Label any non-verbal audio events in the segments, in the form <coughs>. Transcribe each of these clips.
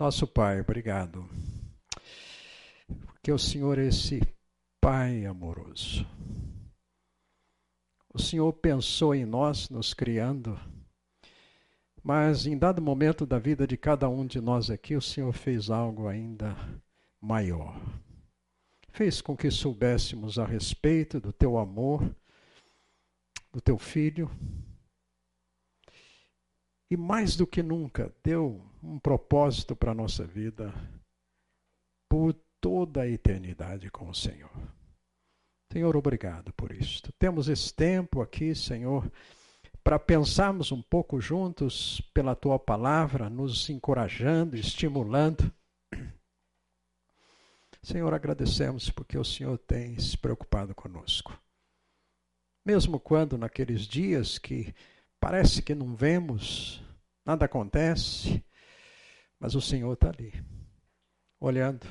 Nosso Pai, obrigado. Porque o Senhor é esse Pai amoroso. O Senhor pensou em nós, nos criando, mas em dado momento da vida de cada um de nós aqui, o Senhor fez algo ainda maior. Fez com que soubéssemos a respeito do teu amor, do teu filho, e mais do que nunca deu um propósito para a nossa vida por toda a eternidade com o Senhor. Senhor, obrigado por isto. Temos esse tempo aqui, Senhor, para pensarmos um pouco juntos pela tua palavra, nos encorajando, estimulando. Senhor, agradecemos porque o Senhor tem se preocupado conosco. Mesmo quando naqueles dias que Parece que não vemos, nada acontece, mas o Senhor está ali, olhando,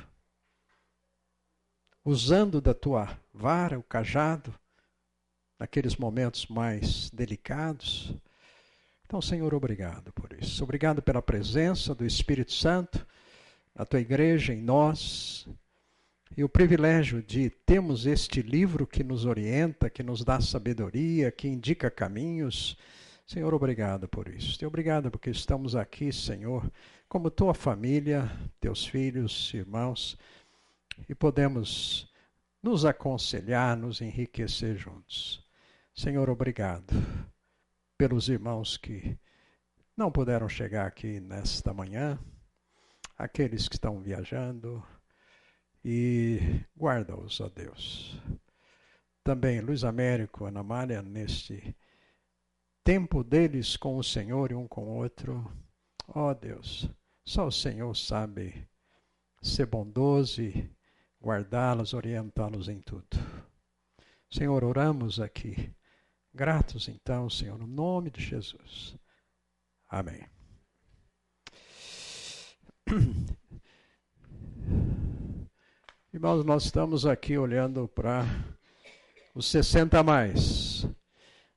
usando da tua vara, o cajado, naqueles momentos mais delicados. Então, Senhor, obrigado por isso. Obrigado pela presença do Espírito Santo na tua igreja, em nós, e o privilégio de termos este livro que nos orienta, que nos dá sabedoria, que indica caminhos Senhor, obrigado por isso. E obrigado porque estamos aqui, Senhor, como tua família, teus filhos, irmãos, e podemos nos aconselhar, nos enriquecer juntos. Senhor, obrigado pelos irmãos que não puderam chegar aqui nesta manhã, aqueles que estão viajando, e guarda-os, ó Deus. Também Luiz Américo, Ana Maria, neste tempo deles com o Senhor e um com o outro. Ó Deus, só o Senhor sabe ser bondoso e guardá-los, orientá-los em tudo. Senhor, oramos aqui. Gratos então, Senhor, no nome de Jesus. Amém. <clears throat> Irmãos, nós estamos aqui olhando para os 60 a mais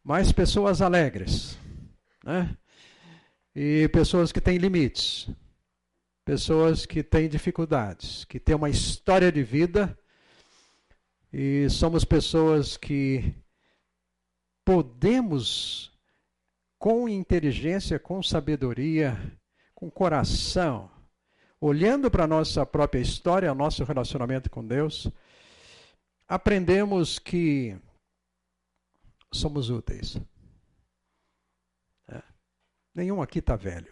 mais pessoas alegres, né? E pessoas que têm limites, pessoas que têm dificuldades, que têm uma história de vida e somos pessoas que podemos, com inteligência, com sabedoria, com coração, olhando para a nossa própria história, nosso relacionamento com Deus, aprendemos que somos úteis. É. Nenhum aqui está velho,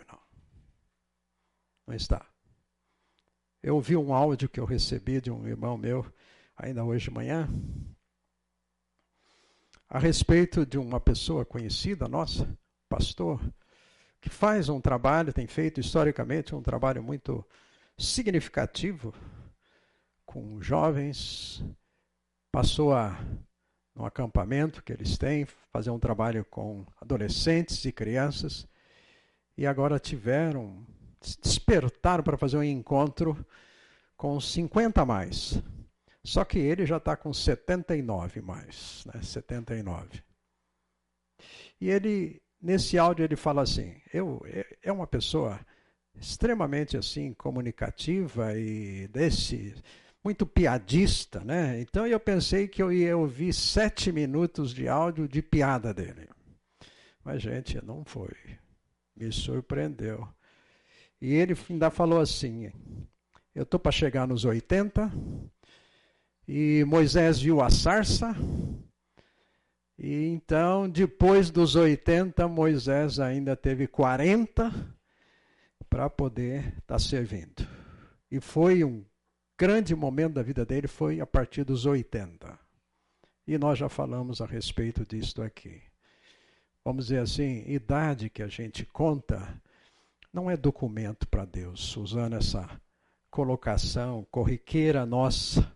não. Está. Eu ouvi um áudio que eu recebi de um irmão meu, ainda hoje de manhã, a respeito de uma pessoa conhecida nossa, pastor, que faz um trabalho, tem feito historicamente um trabalho muito significativo com jovens, passou a no acampamento que eles têm, fazer um trabalho com adolescentes e crianças. E agora tiveram, despertaram para fazer um encontro com 50 a mais. Só que ele já está com 79 mais, né? 79. E ele, nesse áudio, ele fala assim: eu, é, é uma pessoa extremamente assim comunicativa e desse muito piadista, né? Então eu pensei que eu ia ouvir sete minutos de áudio de piada dele. Mas, gente, não foi. Me surpreendeu. E ele ainda falou assim: eu estou para chegar nos 80, e Moisés viu a sarça, e então, depois dos 80, Moisés ainda teve 40 para poder estar tá servindo. E foi um grande momento da vida dele foi a partir dos 80. E nós já falamos a respeito disto aqui. Vamos dizer assim, idade que a gente conta não é documento para Deus, usando essa colocação corriqueira nossa.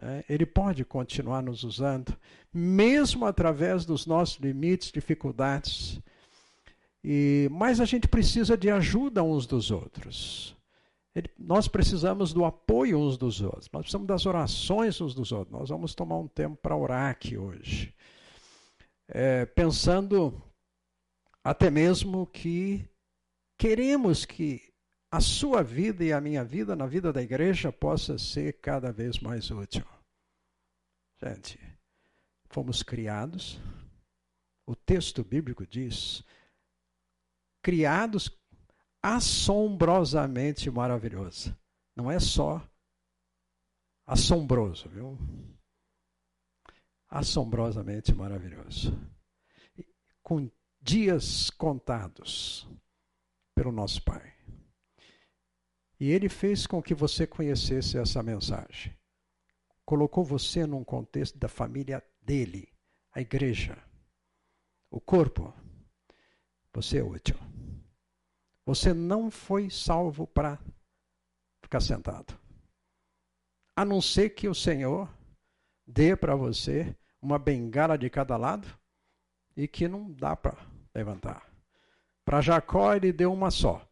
É, ele pode continuar nos usando, mesmo através dos nossos limites, dificuldades. E, mas a gente precisa de ajuda uns dos outros. Ele, nós precisamos do apoio uns dos outros, nós precisamos das orações uns dos outros. Nós vamos tomar um tempo para orar aqui hoje. É, pensando até mesmo que queremos que a sua vida e a minha vida, na vida da igreja, possa ser cada vez mais útil. Gente, fomos criados, o texto bíblico diz, criados assombrosamente maravilhoso. Não é só assombroso, viu? Assombrosamente maravilhoso. Com dias contados pelo nosso Pai. E Ele fez com que você conhecesse essa mensagem. Colocou você num contexto da família dele, a igreja, o corpo. Você é útil. Você não foi salvo para ficar sentado. A não ser que o Senhor dê para você uma bengala de cada lado e que não dá para levantar. Para Jacó, ele deu uma só,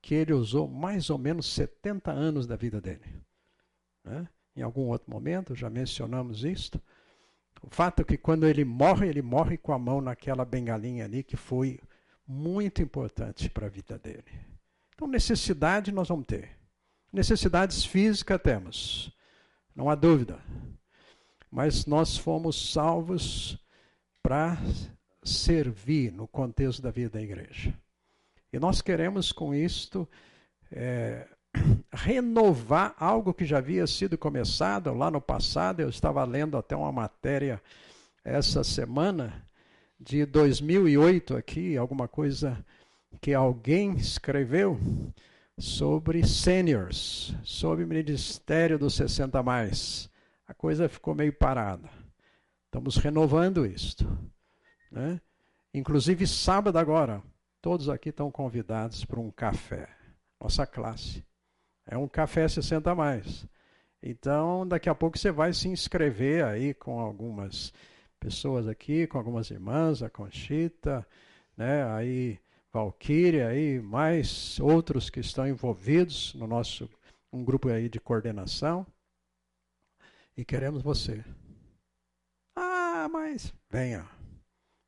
que ele usou mais ou menos 70 anos da vida dele. Né? Em algum outro momento, já mencionamos isto. O fato é que quando ele morre, ele morre com a mão naquela bengalinha ali, que foi muito importante para a vida dele. Então, necessidade nós vamos ter. Necessidades físicas temos, não há dúvida. Mas nós fomos salvos para servir no contexto da vida da igreja. E nós queremos com isto é, <clears throat> renovar algo que já havia sido começado lá no passado. Eu estava lendo até uma matéria essa semana de 2008 aqui, alguma coisa que alguém escreveu sobre seniors, sobre Ministério dos 60 mais. A coisa ficou meio parada. Estamos renovando isto. Né? Inclusive sábado agora, todos aqui estão convidados para um café. Nossa classe. É um café 60 mais. Então, daqui a pouco você vai se inscrever aí com algumas pessoas aqui, com algumas irmãs, a Conchita, né, aí Valquíria, aí mais outros que estão envolvidos no nosso um grupo aí de coordenação. E queremos você. Ah, mas venha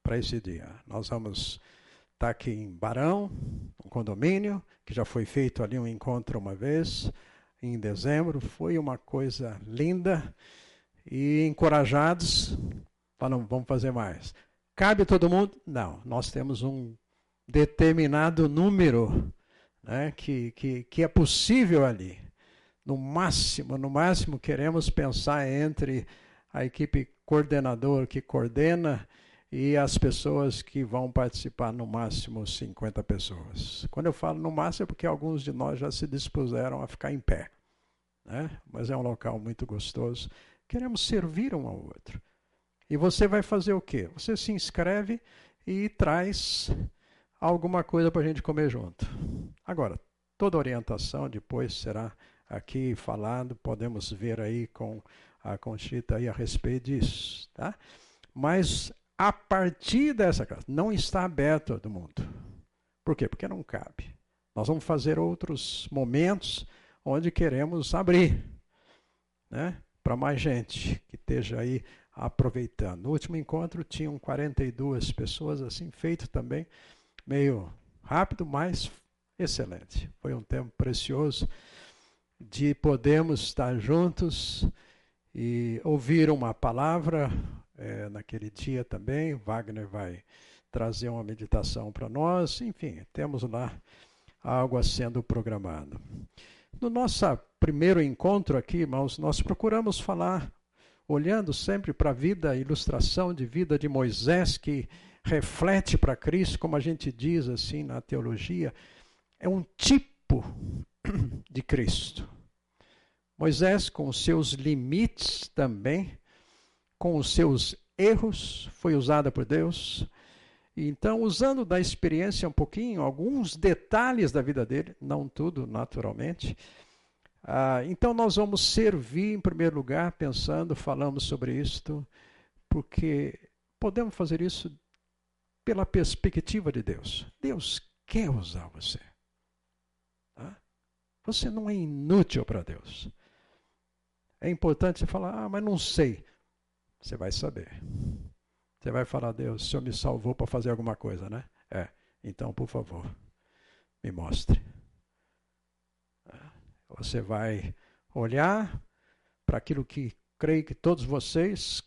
para esse dia. Nós vamos estar tá aqui em Barão, um condomínio, que já foi feito ali um encontro uma vez, em dezembro. Foi uma coisa linda. E encorajados Falam, vamos fazer mais. Cabe todo mundo? Não. Nós temos um determinado número né, que, que, que é possível ali. No máximo, no máximo, queremos pensar entre a equipe coordenador que coordena e as pessoas que vão participar, no máximo 50 pessoas. Quando eu falo no máximo é porque alguns de nós já se dispuseram a ficar em pé. Né? Mas é um local muito gostoso. Queremos servir um ao outro. E você vai fazer o quê? Você se inscreve e traz alguma coisa para a gente comer junto. Agora, toda orientação depois será aqui falado, podemos ver aí com a Conchita aí a respeito disso, tá? Mas a partir dessa casa, não está aberto todo mundo. Por quê? Porque não cabe. Nós vamos fazer outros momentos onde queremos abrir, né? Para mais gente que esteja aí aproveitando. No último encontro tinham 42 pessoas, assim, feito também, meio rápido, mas excelente. Foi um tempo precioso de podermos estar juntos e ouvir uma palavra é, naquele dia também. Wagner vai trazer uma meditação para nós. Enfim, temos lá algo sendo programado. No nosso primeiro encontro aqui, irmãos, nós procuramos falar olhando sempre para a vida, a ilustração de vida de Moisés, que reflete para Cristo, como a gente diz assim na teologia, é um tipo <clears throat> de Cristo. Moisés, com seus limites também, com os seus erros, foi usada por Deus. Então, usando da experiência um pouquinho, alguns detalhes da vida dele, não tudo, naturalmente, ah, então nós vamos servir em primeiro lugar, pensando, falamos sobre isto, porque podemos fazer isso pela perspectiva de Deus. Deus quer usar você. Tá? Você não é inútil para Deus. É importante você falar, ah, mas não sei. Você vai saber. Você vai falar, Deus, o Senhor me salvou para fazer alguma coisa, né? É. Então, por favor, me mostre. Você vai olhar para aquilo que creio que todos vocês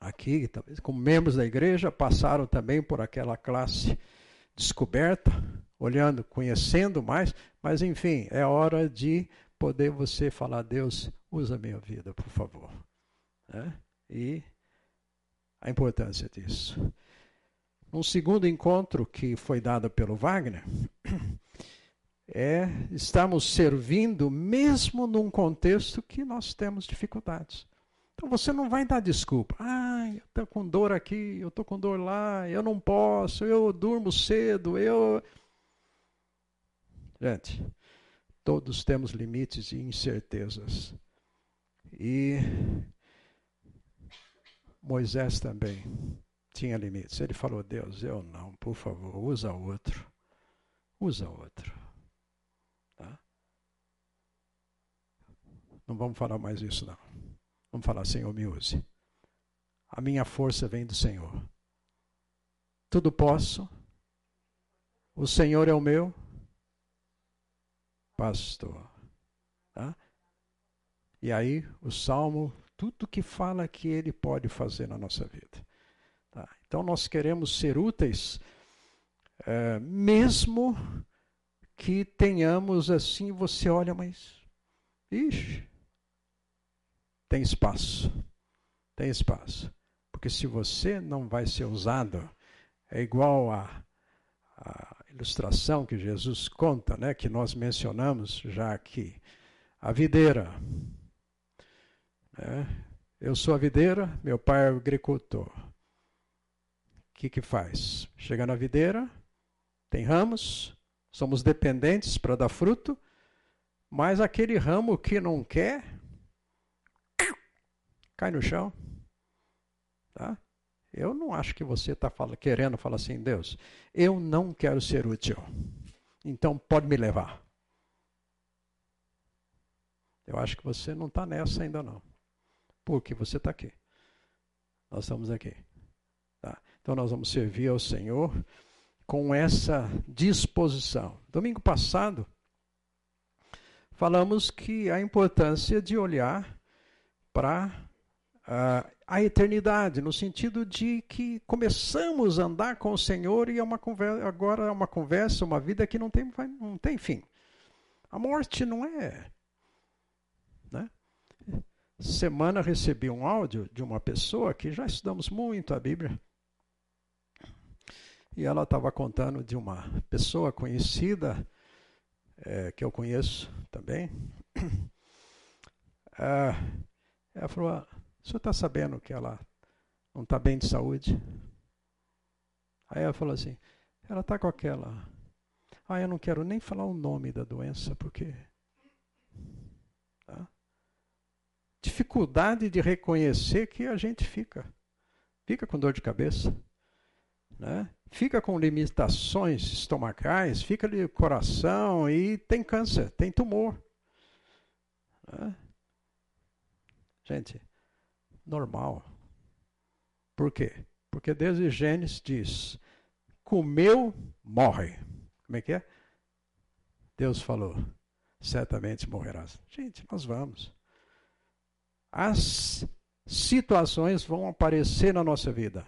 aqui, como membros da igreja, passaram também por aquela classe descoberta, olhando, conhecendo mais, mas enfim, é hora de poder você falar, Deus, usa a minha vida, por favor. Né? E a importância disso. Um segundo encontro que foi dado pelo Wagner <clears throat> é estamos servindo mesmo num contexto que nós temos dificuldades. Então você não vai dar desculpa. Ah, eu estou com dor aqui, eu estou com dor lá, eu não posso, eu durmo cedo, eu. Gente, todos temos limites e incertezas. E Moisés também tinha limites. Ele falou: Deus, eu não, por favor, usa outro. Usa outro. Tá? Não vamos falar mais isso, não. Vamos falar, Senhor, me use. A minha força vem do Senhor. Tudo posso. O Senhor é o meu pastor. Tá? E aí, o salmo, tudo que fala que ele pode fazer na nossa vida. Tá? Então, nós queremos ser úteis, é, mesmo que tenhamos assim, você olha, mas. Ixi, tem espaço. Tem espaço. Porque se você não vai ser usado, é igual a, a ilustração que Jesus conta, né, que nós mencionamos já aqui. A videira. Né? Eu sou a videira, meu pai é o agricultor. O que, que faz? Chega na videira, tem ramos, somos dependentes para dar fruto, mas aquele ramo que não quer, cai no chão. Tá? Eu não acho que você está querendo falar assim, Deus, eu não quero ser útil. Então pode me levar. Eu acho que você não está nessa ainda não. Porque você está aqui. Nós estamos aqui. Tá? Então nós vamos servir ao Senhor com essa disposição. Domingo passado, falamos que a importância de olhar para uh, a eternidade, no sentido de que começamos a andar com o Senhor e é uma conversa, agora é uma conversa, uma vida que não tem, não tem fim. A morte não é. Né? Semana recebi um áudio de uma pessoa que já estudamos muito a Bíblia. E ela estava contando de uma pessoa conhecida, é, que eu conheço também. <coughs> Ah, ela falou: ah, o senhor está sabendo que ela não está bem de saúde? Aí ela falou assim: ela está com aquela. Ah, eu não quero nem falar o nome da doença, porque. Tá? Dificuldade de reconhecer que a gente fica. Fica com dor de cabeça. Né? Fica com limitações estomacais, fica ali coração e tem câncer, tem tumor. Né? Gente, normal. Por quê? Porque desde Gênesis diz: comeu, morre. Como é que é? Deus falou: certamente morrerás. Gente, nós vamos. As situações vão aparecer na nossa vida.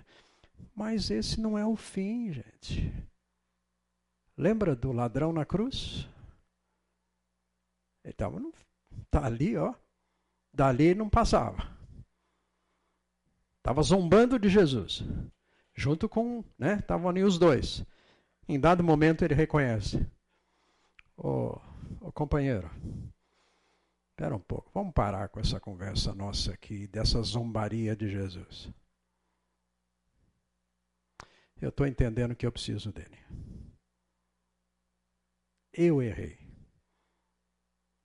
Mas esse não é o fim, gente. Lembra do ladrão na cruz? Ele estava tá ali, ó. Dali não passava. Estava zombando de Jesus. Junto com, né? Estavam ali os dois. Em dado momento ele reconhece. Ô, ô companheiro, espera um pouco. Vamos parar com essa conversa nossa aqui, dessa zombaria de Jesus. Eu estou entendendo que eu preciso dele. Eu errei.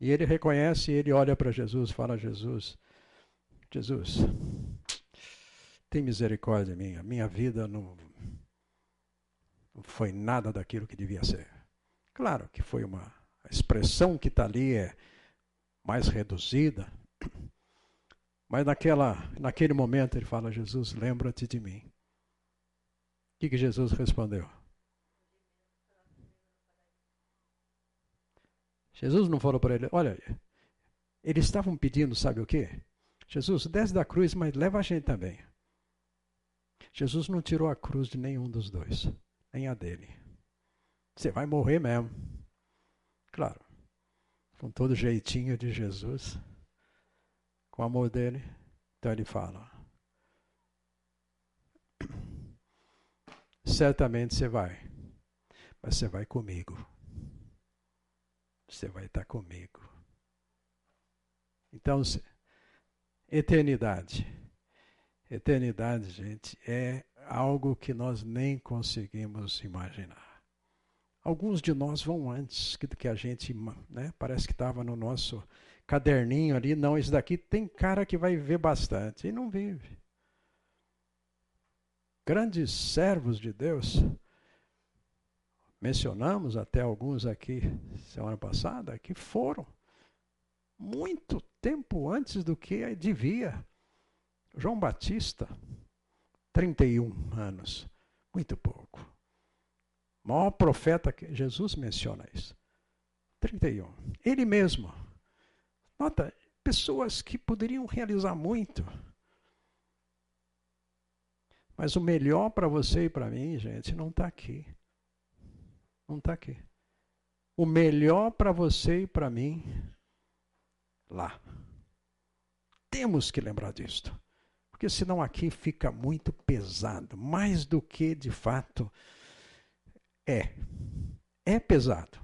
E ele reconhece, ele olha para Jesus, fala: Jesus, Jesus, tem misericórdia minha. Minha vida não, não foi nada daquilo que devia ser. Claro que foi uma a expressão que está ali é mais reduzida, mas naquela, naquele momento ele fala: Jesus, lembra-te de mim. O que, que Jesus respondeu? Jesus não falou para ele: olha, eles estavam pedindo, sabe o quê? Jesus, desce da cruz, mas leva a gente também. Jesus não tirou a cruz de nenhum dos dois, nem a dele. Você vai morrer mesmo. Claro, com todo jeitinho de Jesus, com o amor dele. Então ele fala: Certamente você vai, mas você vai comigo. Você vai estar comigo. Então, eternidade. Eternidade, gente, é algo que nós nem conseguimos imaginar. Alguns de nós vão antes do que a gente, né? Parece que estava no nosso caderninho ali. Não, isso daqui tem cara que vai viver bastante e não vive. Grandes servos de Deus, mencionamos até alguns aqui semana passada, que foram muito tempo antes do que devia. João Batista, 31 anos, muito pouco. O maior profeta que Jesus menciona isso. 31. Ele mesmo. Nota, pessoas que poderiam realizar muito. Mas o melhor para você e para mim, gente, não está aqui. Não está aqui. O melhor para você e para mim, lá. Temos que lembrar disto. Porque senão aqui fica muito pesado. Mais do que de fato é. É pesado.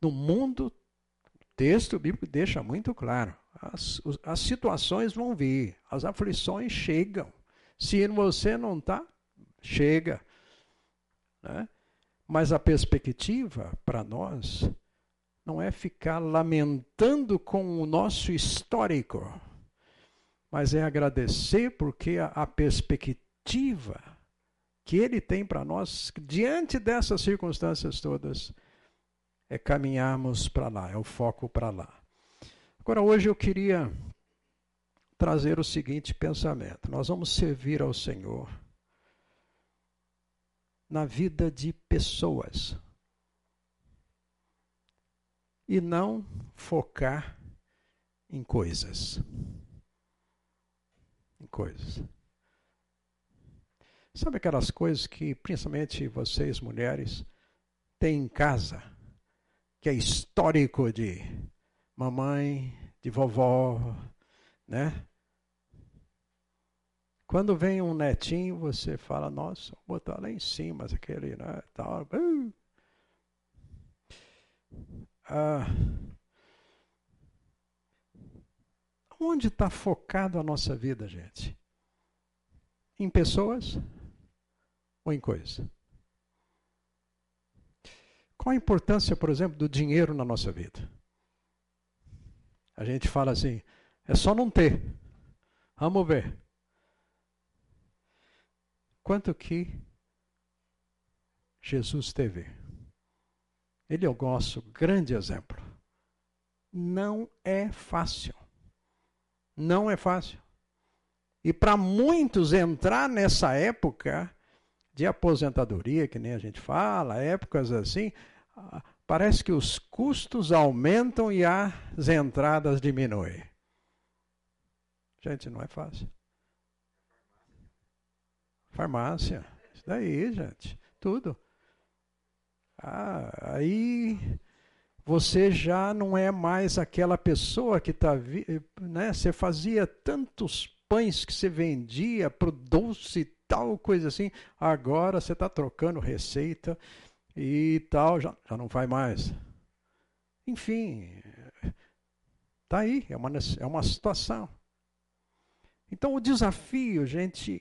No mundo, o texto bíblico deixa muito claro: as, as situações vão vir, as aflições chegam. Se você não está, chega. Né? Mas a perspectiva para nós não é ficar lamentando com o nosso histórico, mas é agradecer porque a, a perspectiva que Ele tem para nós, diante dessas circunstâncias todas, é caminharmos para lá, é o foco para lá. Agora, hoje eu queria trazer o seguinte pensamento: nós vamos servir ao Senhor na vida de pessoas e não focar em coisas. Em coisas. Sabe aquelas coisas que, principalmente vocês mulheres, têm em casa, que é histórico de mamãe, de vovó, né? Quando vem um netinho, você fala, nossa, vou botar lá em cima, aquele, né, tal. Ah, onde está focado a nossa vida, gente? Em pessoas? Ou em coisa? Qual a importância, por exemplo, do dinheiro na nossa vida? A gente fala assim, é só não ter. Vamos ver. Quanto que Jesus teve? Ele é o nosso grande exemplo. Não é fácil. Não é fácil. E para muitos entrar nessa época de aposentadoria, que nem a gente fala, épocas assim, ah, parece que os custos aumentam e as entradas diminuem. Gente, não é fácil. Farmácia, isso daí, gente, tudo. Ah, aí você já não é mais aquela pessoa que está. Né? Você fazia tantos pães que você vendia para o doce tal coisa assim. Agora você está trocando receita e tal, já, já não vai mais. Enfim, tá aí, é uma, é uma situação. Então o desafio, gente,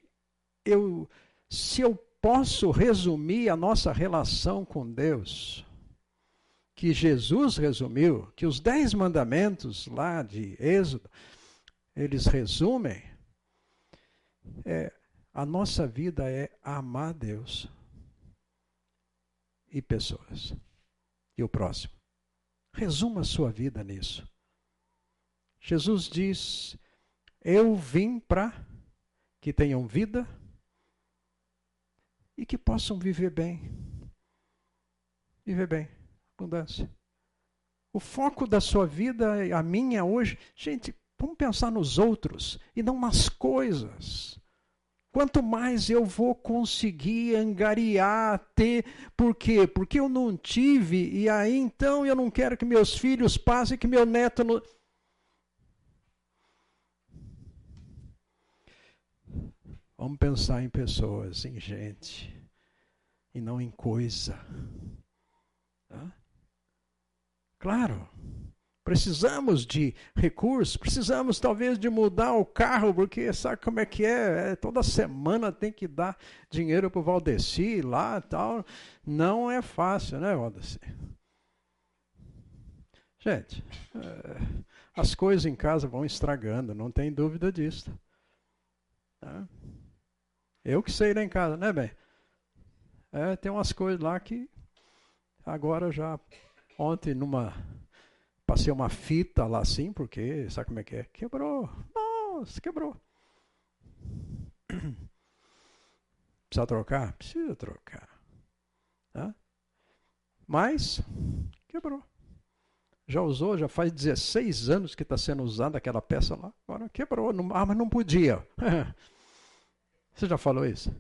eu, se eu posso resumir a nossa relação com Deus, que Jesus resumiu, que os dez mandamentos lá de Êxodo, eles resumem, é, a nossa vida é amar Deus e pessoas e o próximo. Resuma a sua vida nisso. Jesus diz: Eu vim para que tenham vida e que possam viver bem. Viver bem, abundância. O foco da sua vida, a minha hoje, gente, vamos pensar nos outros e não nas coisas. Quanto mais eu vou conseguir angariar, ter. Por quê? Porque eu não tive, e aí então eu não quero que meus filhos passem, que meu neto. Não... Vamos pensar em pessoas, em gente, e não em coisa. Claro, precisamos de recursos, precisamos talvez de mudar o carro, porque sabe como é que é? é toda semana tem que dar dinheiro para o Valdeci lá tal. Não é fácil, né, Valdeci? Gente, é, as coisas em casa vão estragando, não tem dúvida disso. Tá? Eu que sei lá em casa, né, bem? É, tem umas coisas lá que agora já ontem numa passei uma fita lá assim, porque sabe como é que é? Quebrou. Nossa, quebrou. <clears throat> Precisa trocar? Precisa trocar. Tá? Mas quebrou. Já usou, já faz 16 anos que está sendo usada aquela peça lá. Agora quebrou. ah, mas não podia. <laughs> Você já falou isso?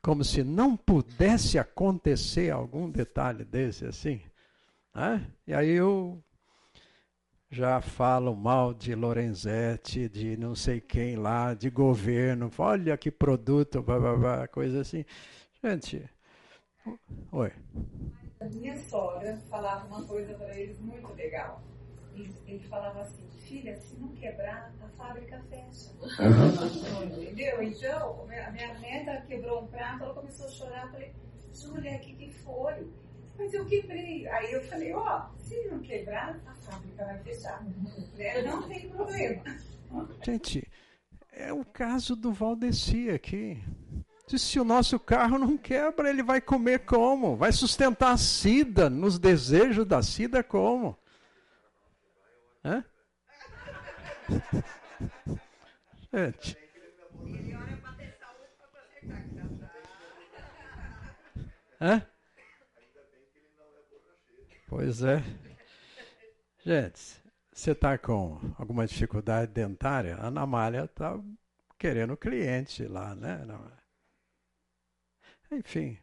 Como se não pudesse acontecer algum detalhe desse assim. Né? E aí eu já falo mal de Lorenzetti, de não sei quem lá, de governo. Olha que produto, blá, blá, blá, coisa assim. Gente, oi. A minha sogra falava uma coisa para eles muito legal. Ele, ele falava assim, filha, se não quebrar, a fábrica fecha. Entendeu? Então, a minha neta quebrou um prato, ela começou a chorar. Eu falei, Júlia, o que, que foi? Mas eu quebrei. Aí eu falei, ó, oh, se não quebrar, a fábrica vai fechar. Né? Não tem problema. Gente, é o caso do Valdeci aqui. Se o nosso carro não quebra, ele vai comer como? Vai sustentar a Cida, nos desejos da Cida como? Hã? <laughs> Gente. Hã? Pois é. Gente, você está com alguma dificuldade dentária? A Ana Malha está querendo cliente lá, né? Enfim,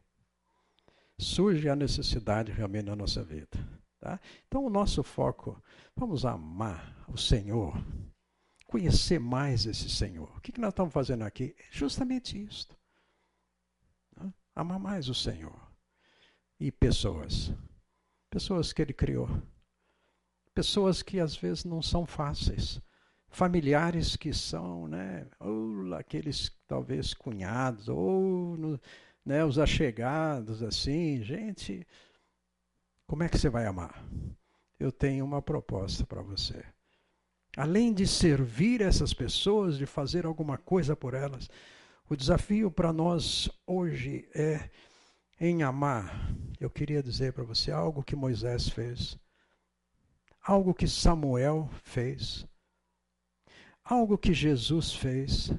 surge a necessidade realmente na nossa vida. Tá? Então, o nosso foco, vamos amar o Senhor, conhecer mais esse Senhor. O que, que nós estamos fazendo aqui? É justamente isso. Tá? Amar mais o Senhor. E pessoas. Pessoas que Ele criou. Pessoas que às vezes não são fáceis. Familiares que são, né, ou aqueles talvez cunhados, ou né, os achegados, assim, gente como é que você vai amar? Eu tenho uma proposta para você. Além de servir essas pessoas, de fazer alguma coisa por elas, o desafio para nós hoje é em amar. Eu queria dizer para você algo que Moisés fez, algo que Samuel fez, algo que Jesus fez,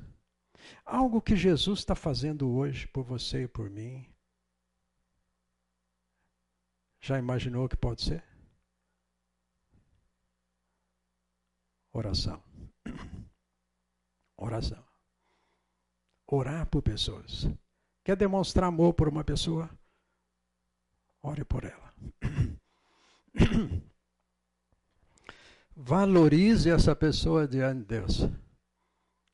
algo que Jesus está fazendo hoje por você e por mim. Já imaginou o que pode ser? Oração. Oração. Orar por pessoas. Quer demonstrar amor por uma pessoa? Ore por ela. Valorize essa pessoa diante de Deus.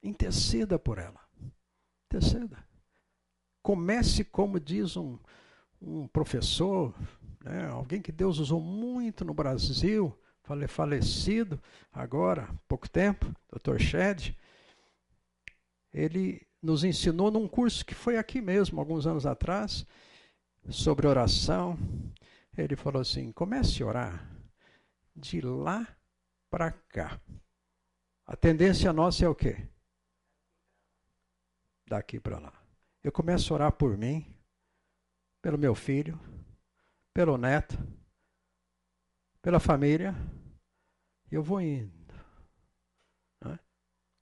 Interceda por ela. Interceda. Comece, como diz um, um professor né? alguém que Deus usou muito no Brasil, falecido agora, pouco tempo, Dr. Shed, ele nos ensinou num curso que foi aqui mesmo, alguns anos atrás, sobre oração. Ele falou assim: comece a orar de lá para cá. A tendência nossa é o quê? Daqui para lá. Eu começo a orar por mim, pelo meu filho, pelo neto, pela família, e eu vou indo.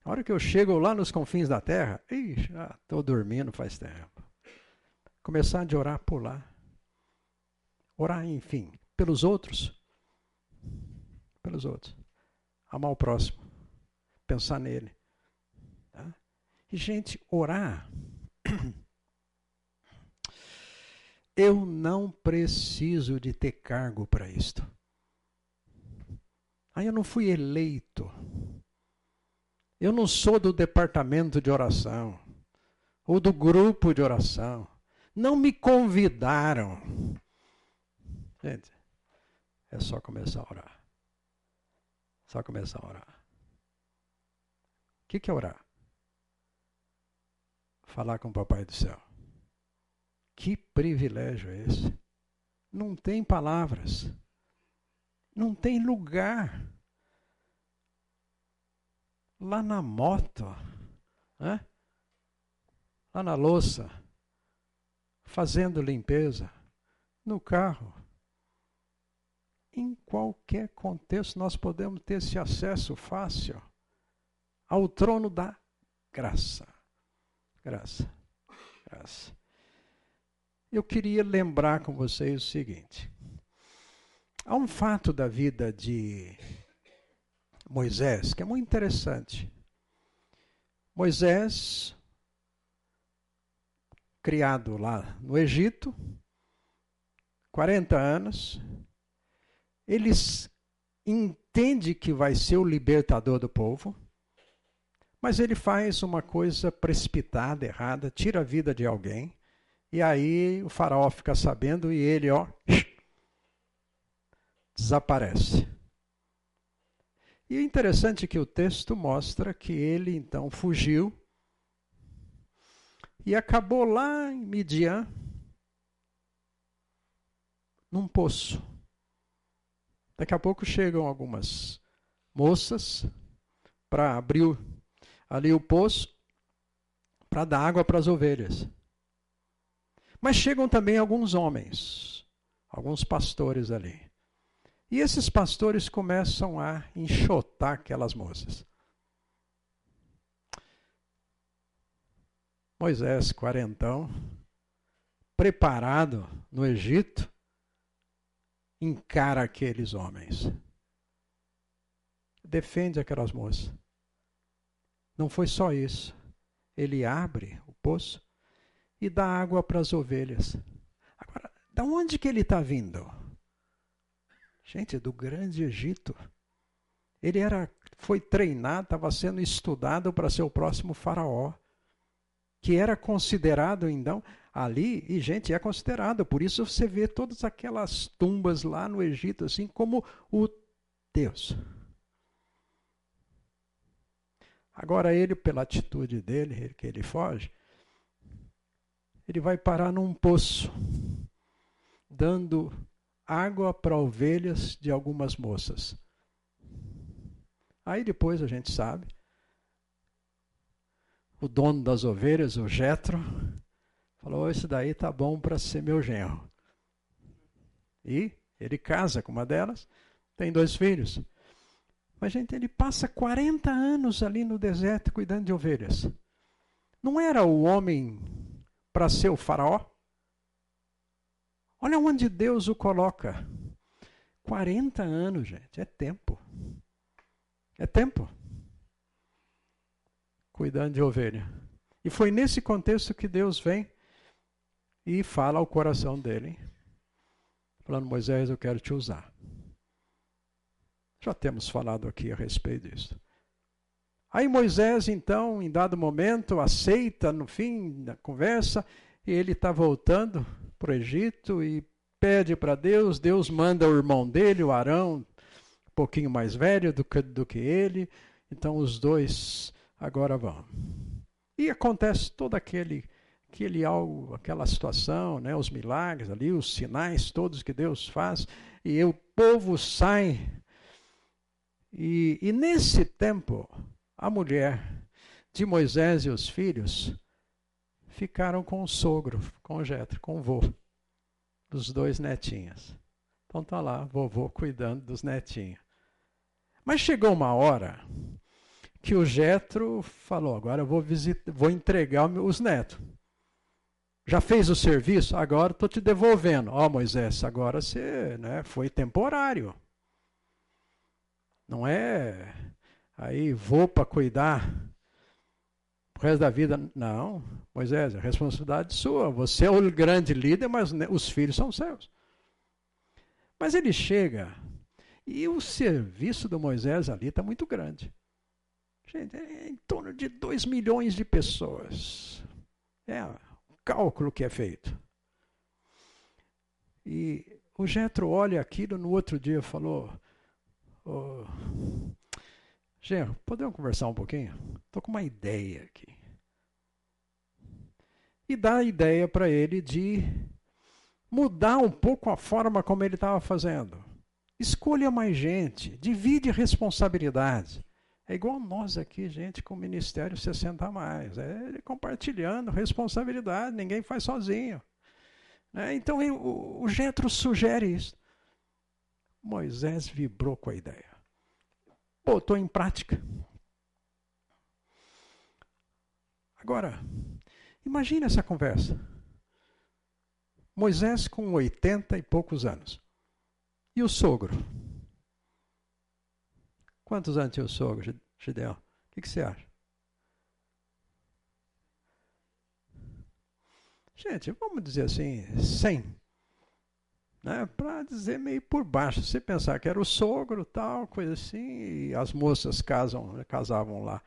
A hora que eu chego lá nos confins da terra, já estou dormindo faz tempo. Começar de orar por lá. Orar, enfim, pelos outros. pelos outros. Amar o próximo. Pensar nele. Tá? E, gente, orar. <clears throat> Eu não preciso de ter cargo para isto. Aí eu não fui eleito. Eu não sou do departamento de oração ou do grupo de oração. Não me convidaram. Gente, é só começar a orar. Só começar a orar. O que, que é orar? Falar com o Papai do Céu. Que privilégio é esse? Não tem palavras. Não tem lugar. Lá na moto, né? lá na louça, fazendo limpeza, no carro. Em qualquer contexto, nós podemos ter esse acesso fácil ao trono da graça. Graça. Graça. Eu queria lembrar com vocês o seguinte: há um fato da vida de Moisés que é muito interessante. Moisés, criado lá no Egito, 40 anos, ele entende que vai ser o libertador do povo, mas ele faz uma coisa precipitada, errada, tira a vida de alguém, e aí o faraó fica sabendo e ele, ó, <sniffs> desaparece. E é interessante que o texto mostra que ele então fugiu e acabou lá em Midian, num poço. Daqui a pouco chegam algumas moças para abrir ali o poço para dar água para as ovelhas. Mas chegam também alguns homens, alguns pastores ali. E esses pastores começam a enxotar aquelas moças. Moisés, quarentão, preparado no Egito, encara aqueles homens. Defende aquelas moças. Não foi só isso. Ele abre o poço e dá água para as ovelhas. Agora, da onde que ele está vindo? Gente, do grande Egito. Ele era, foi treinado, estava sendo estudado para ser o próximo faraó, que era considerado então ali, e gente, é considerado, por isso você vê todas aquelas tumbas lá no Egito, assim como o Deus. Agora ele, pela atitude dele, que ele foge, ele vai parar num poço, dando água para ovelhas de algumas moças. Aí depois a gente sabe, o dono das ovelhas, o Jetro, falou: "Esse daí tá bom para ser meu genro". E ele casa com uma delas, tem dois filhos. Mas, gente, ele passa 40 anos ali no deserto cuidando de ovelhas. Não era o homem para ser o faraó? Olha onde Deus o coloca. 40 anos, gente, é tempo. É tempo. Cuidando de ovelha. E foi nesse contexto que Deus vem e fala ao coração dele, falando: Moisés, eu quero te usar. Já temos falado aqui a respeito disso. Aí Moisés, então, em dado momento, aceita no fim da conversa, e ele está voltando para o Egito e pede para Deus. Deus manda o irmão dele, o Arão, um pouquinho mais velho do que, do que ele. Então os dois agora vão. E acontece todo aquele, aquele algo, aquela situação, né, os milagres ali, os sinais todos que Deus faz, e o povo sai. E, e nesse tempo, a mulher de Moisés e os filhos ficaram com o sogro, com o Jetro, com o vô, dos dois netinhos. Então tá lá, vovô cuidando dos netinhos. Mas chegou uma hora que o Jetro falou: agora eu vou, visitar, vou entregar os netos. Já fez o serviço? Agora estou te devolvendo. Ó, oh, Moisés, agora você né, foi temporário. Não é aí vou para cuidar o resto da vida. Não, Moisés, a responsabilidade sua. Você é o grande líder, mas os filhos são seus. Mas ele chega e o serviço do Moisés ali está muito grande. Gente, é em torno de 2 milhões de pessoas. É o cálculo que é feito. E o Jetro olha aquilo no outro dia falou: oh, Genro, podemos conversar um pouquinho? Estou com uma ideia aqui. E dá a ideia para ele de mudar um pouco a forma como ele estava fazendo. Escolha mais gente, divide responsabilidade. É igual nós aqui, gente, com o Ministério 60 mais. É compartilhando responsabilidade, ninguém faz sozinho. Né? Então o, o Getro sugere isso. Moisés vibrou com a ideia. Botou em prática. Agora, imagine essa conversa. Moisés com 80 e poucos anos. E o sogro? Quantos anos tinha o sogro, Gideão? O que, que você acha? Gente, vamos dizer assim, 100. Né? Para dizer meio por baixo. Você pensar que era o sogro, tal, coisa assim, e as moças casam, né, casavam lá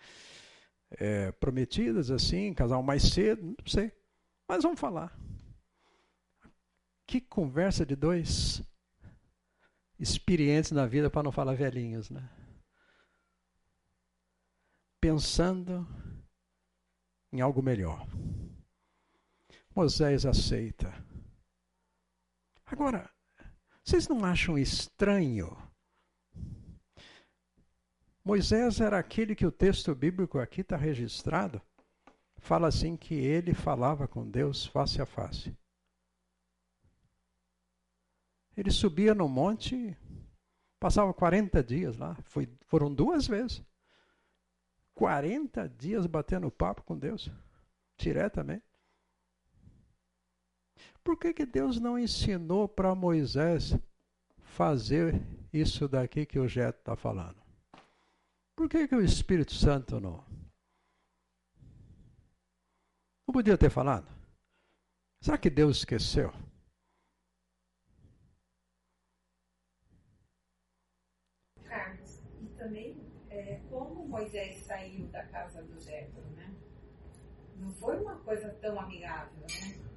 é, prometidas, assim, casavam mais cedo, não sei. Mas vamos falar. Que conversa de dois experientes na vida, para não falar velhinhos, né? Pensando em algo melhor. Moisés aceita. Agora, vocês não acham estranho? Moisés era aquele que o texto bíblico aqui está registrado. Fala assim que ele falava com Deus face a face. Ele subia no monte, passava 40 dias lá. Foi, foram duas vezes. 40 dias batendo papo com Deus, diretamente. Por que, que Deus não ensinou para Moisés fazer isso daqui que o Jeto está falando? Por que, que o Espírito Santo não? Não podia ter falado? Será que Deus esqueceu? Moisés saiu da casa do Jetro, né? Não foi uma coisa tão amigável, né?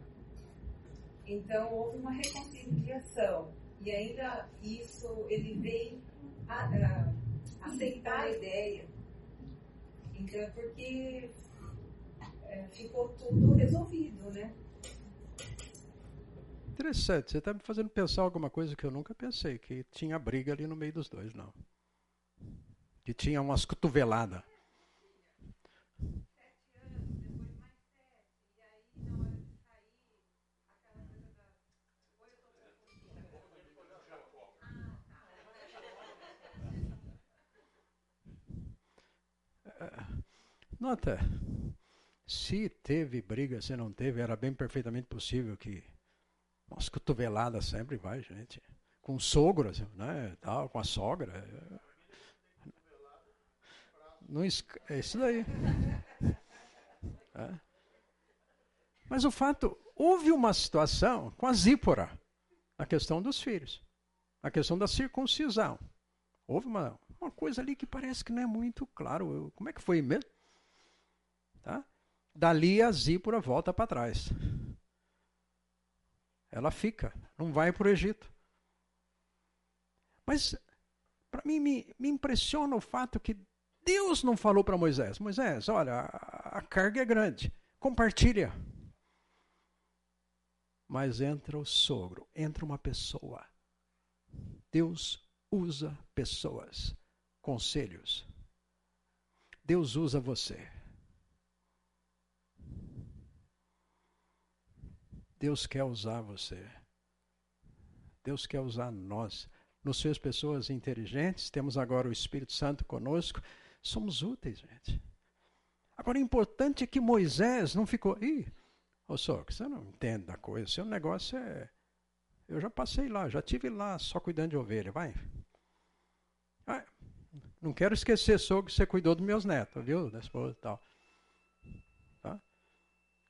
Então houve uma reconciliação e ainda isso ele veio a, a, aceitar a ideia. Então porque é, ficou tudo resolvido, né? Interessante, você está me fazendo pensar alguma coisa que eu nunca pensei, que tinha briga ali no meio dos dois, não que tinha umas cotoveladas. Nota, se teve briga, se não teve, era bem perfeitamente possível que umas cotoveladas sempre vai, gente. Com sogro, né, tal, com a sogra. Não É isso daí. É. Mas o fato, houve uma situação com a Zípora, na questão dos filhos, na questão da circuncisão. Houve uma, uma coisa ali que parece que não é muito claro. Como é que foi mesmo? Tá? Dali a Zípora volta para trás. Ela fica, não vai para o Egito. Mas, para mim, me, me impressiona o fato que Deus não falou para Moisés: Moisés, olha, a, a carga é grande, compartilha. Mas entra o sogro, entra uma pessoa. Deus usa pessoas, conselhos. Deus usa você. Deus quer usar você. Deus quer usar nós. Nos fez pessoas inteligentes, temos agora o Espírito Santo conosco Somos úteis, gente. Agora, o importante é que Moisés não ficou. Ih, ô só, você não entende da coisa. Seu negócio é. Eu já passei lá, já tive lá só cuidando de ovelha, vai. Ah, Não quero esquecer, sogro, que você cuidou dos meus netos, viu? Da esposa e tal. Tá?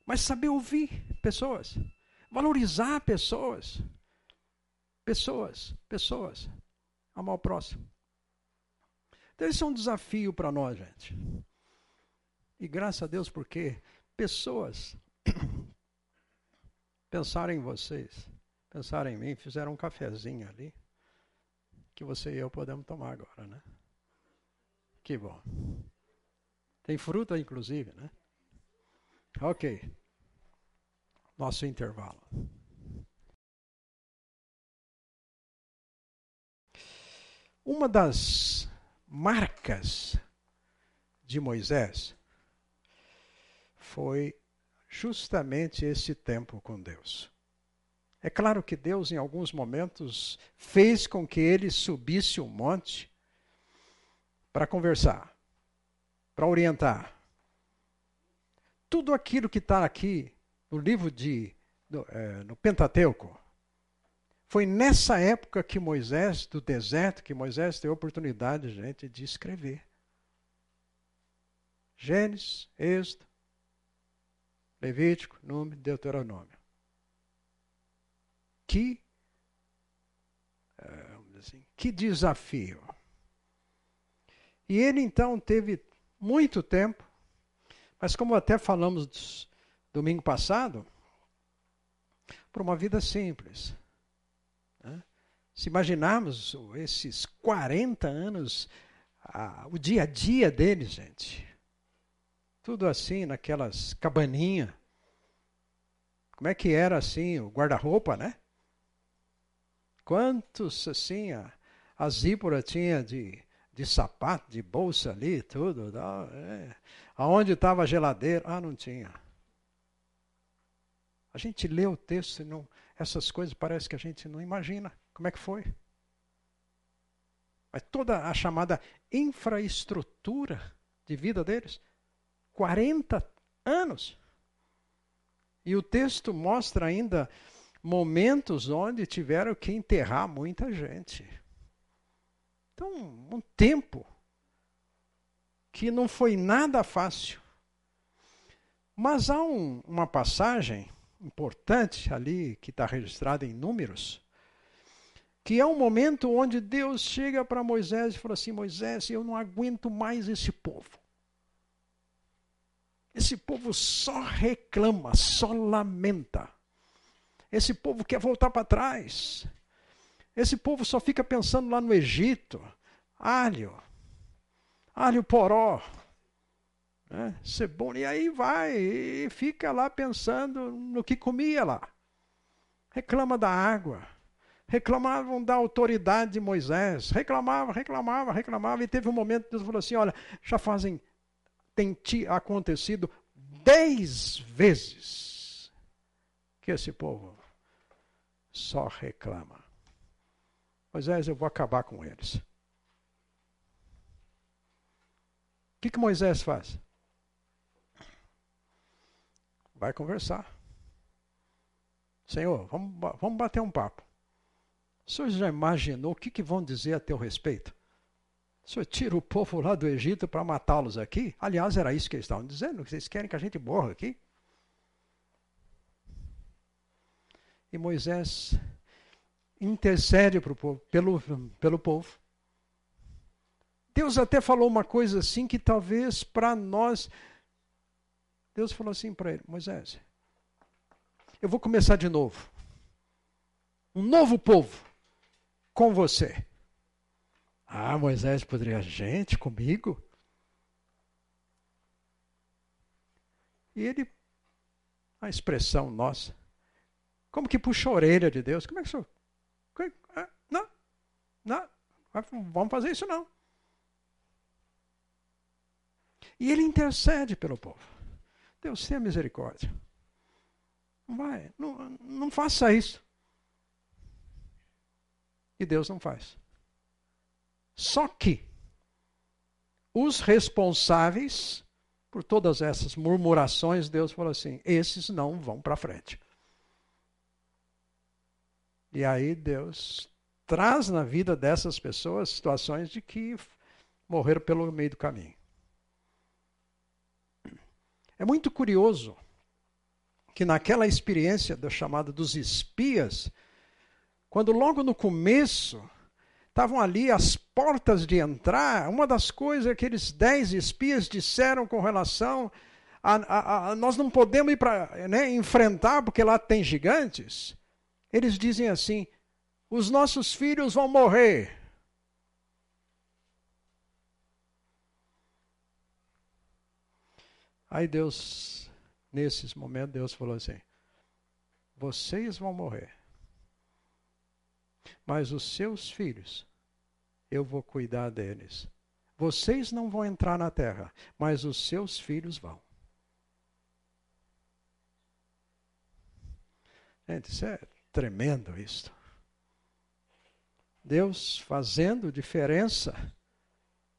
Mas saber ouvir pessoas. Valorizar pessoas. Pessoas, pessoas. Amar o próximo. Então, esse é um desafio para nós, gente. E graças a Deus, porque pessoas <coughs> pensaram em vocês, pensaram em mim, fizeram um cafezinho ali, que você e eu podemos tomar agora, né? Que bom. Tem fruta, inclusive, né? Ok. Nosso intervalo. Uma das marcas de Moisés foi justamente esse tempo com Deus. É claro que Deus, em alguns momentos, fez com que ele subisse o um monte para conversar, para orientar. Tudo aquilo que está aqui no livro de no, é, no Pentateuco foi nessa época que Moisés, do deserto, que Moisés teve a oportunidade, gente, de escrever. Gênesis, Êxodo, Levítico, Número, Deuteronômio. Que, é, assim, que desafio. E ele então teve muito tempo, mas como até falamos domingo passado, para uma vida simples. Né? Se imaginarmos esses 40 anos, o dia a dia deles, gente, tudo assim, naquelas cabaninhas. Como é que era assim, o guarda-roupa, né? Quantos assim, a, a zípora tinha de, de sapato, de bolsa ali, tudo. É. Aonde estava a geladeira? Ah, não tinha. A gente lê o texto e não, essas coisas parece que a gente não imagina. Como é que foi? Mas toda a chamada infraestrutura de vida deles 40 anos. E o texto mostra ainda momentos onde tiveram que enterrar muita gente. Então, um tempo que não foi nada fácil. Mas há um, uma passagem importante ali, que está registrada em Números, que é um momento onde Deus chega para Moisés e fala assim: Moisés, eu não aguento mais esse povo. Esse povo só reclama, só lamenta. Esse povo quer voltar para trás. Esse povo só fica pensando lá no Egito. Alho, alho poró, né? cebola. E aí vai e fica lá pensando no que comia lá. Reclama da água. Reclamavam da autoridade de Moisés. Reclamava, reclamava, reclamava. E teve um momento que Deus falou assim: olha, já fazem tem acontecido dez vezes que esse povo só reclama. Moisés, eu vou acabar com eles. O que, que Moisés faz? Vai conversar. Senhor, vamos, vamos bater um papo. O senhor já imaginou o que, que vão dizer a teu respeito? O senhor tira o povo lá do Egito para matá-los aqui? Aliás, era isso que eles estavam dizendo. Vocês querem que a gente morra aqui? E Moisés intercede pro povo, pelo, pelo povo. Deus até falou uma coisa assim que talvez para nós. Deus falou assim para ele: Moisés, eu vou começar de novo. Um novo povo com você. Ah, Moisés poderia, gente, comigo? E ele, a expressão nossa, como que puxa a orelha de Deus? Como é que isso? Ah, não, não, vamos fazer isso não. E ele intercede pelo povo. Deus tenha misericórdia. Não vai, não, não faça isso. E Deus não faz. Só que os responsáveis por todas essas murmurações, Deus falou assim: esses não vão para frente. E aí Deus traz na vida dessas pessoas situações de que morreram pelo meio do caminho. É muito curioso que naquela experiência da chamada dos espias, quando logo no começo estavam ali as portas de entrar, uma das coisas que aqueles dez espias disseram com relação a, a, a nós não podemos ir para né, enfrentar porque lá tem gigantes. Eles dizem assim: os nossos filhos vão morrer. Aí Deus, nesses momentos, Deus falou assim: vocês vão morrer. Mas os seus filhos, eu vou cuidar deles. Vocês não vão entrar na terra, mas os seus filhos vão. Gente, isso é tremendo isto. Deus fazendo diferença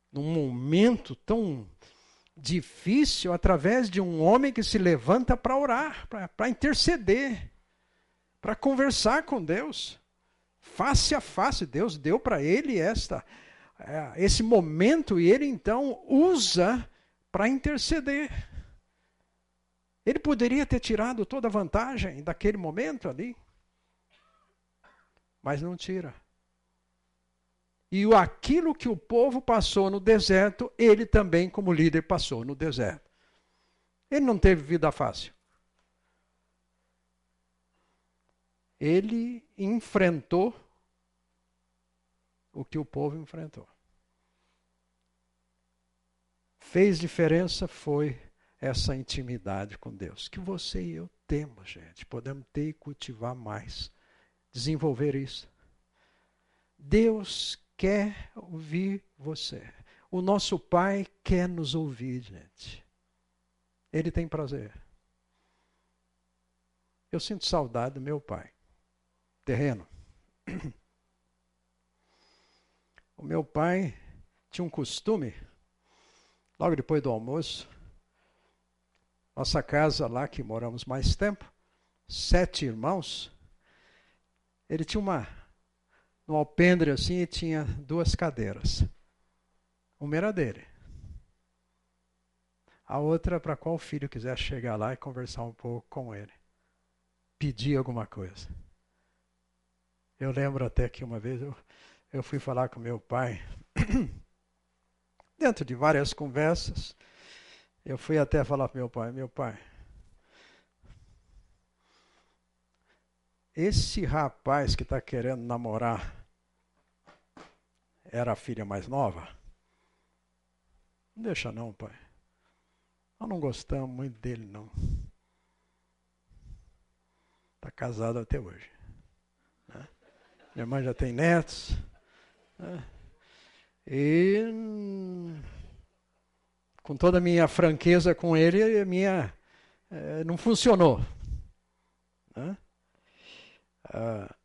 num momento tão difícil através de um homem que se levanta para orar, para interceder, para conversar com Deus face a face. Deus deu para ele esta, é, esse momento e ele então usa para interceder. Ele poderia ter tirado toda a vantagem daquele momento ali, mas não tira. E aquilo que o povo passou no deserto, ele também, como líder, passou no deserto. Ele não teve vida fácil. Ele enfrentou o que o povo enfrentou. Fez diferença foi essa intimidade com Deus, que você e eu temos, gente. Podemos ter e cultivar mais, desenvolver isso. Deus quer ouvir você. O nosso Pai quer nos ouvir, gente. Ele tem prazer. Eu sinto saudade do meu pai. Terreno. O meu pai tinha um costume, logo depois do almoço, nossa casa lá que moramos mais tempo, sete irmãos, ele tinha uma, no alpendre assim, e tinha duas cadeiras. Uma era dele. A outra para qual filho quiser chegar lá e conversar um pouco com ele. Pedir alguma coisa. Eu lembro até que uma vez eu eu fui falar com meu pai, <coughs> dentro de várias conversas, eu fui até falar para meu pai, meu pai, esse rapaz que está querendo namorar era a filha mais nova? Não deixa não, pai. Nós não gostamos muito dele, não. Está casado até hoje. Né? Minha mãe já tem netos. E com toda a minha franqueza com ele, minha é, não funcionou. Né? Ah,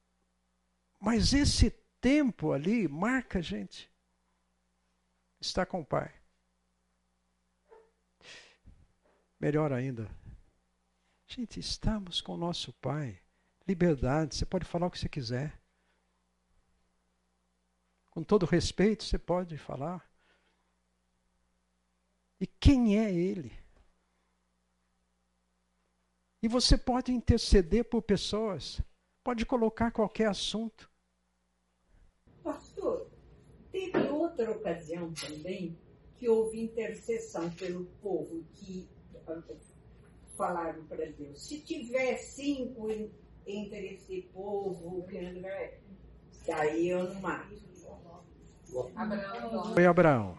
mas esse tempo ali marca a gente. Está com o Pai. Melhor ainda, gente, estamos com o nosso Pai. Liberdade, você pode falar o que você quiser. Com todo respeito, você pode falar. E quem é ele? E você pode interceder por pessoas, pode colocar qualquer assunto. Pastor, teve outra ocasião também que houve intercessão pelo povo que falaram para Deus. Se tiver cinco entre esse povo, daí eu não mato. Foi Abraão.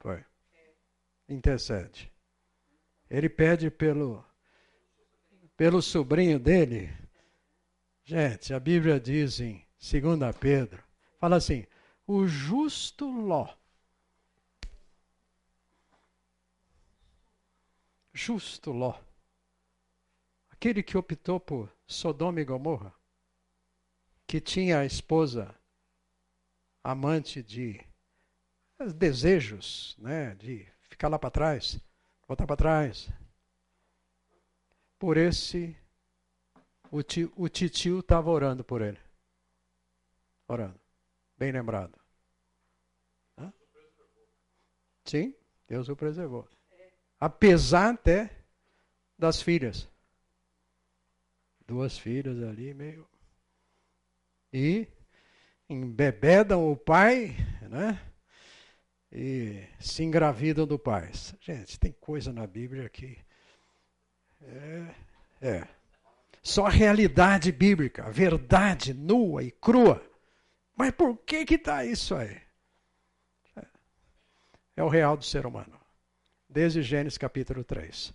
Foi. Intercede. Ele pede pelo, pelo sobrinho dele. Gente, a Bíblia diz em 2 Pedro, fala assim, o justo Ló. Justo Ló. Aquele que optou por Sodoma e Gomorra, que tinha a esposa amante de desejos, né, de ficar lá para trás, voltar para trás. Por esse, o, tio, o titio estava orando por ele. Orando. Bem lembrado. Sim, Deus o preservou. Apesar até das filhas. Duas filhas ali, meio. E embebedam o pai, né? E se engravidam do pai. Gente, tem coisa na Bíblia que. É. é. Só a realidade bíblica, a verdade nua e crua. Mas por que que está isso aí? É o real do ser humano. Desde Gênesis capítulo 3.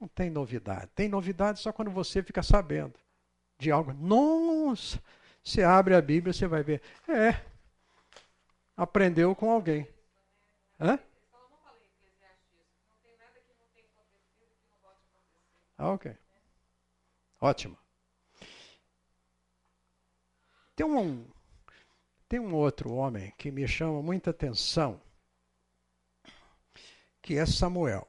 Não tem novidade. Tem novidade só quando você fica sabendo de algo. Nossa! Você abre a Bíblia, você vai ver. É. Aprendeu com alguém. Hã? Ah, ok. Ótimo. Tem um, tem um outro homem que me chama muita atenção, que é Samuel.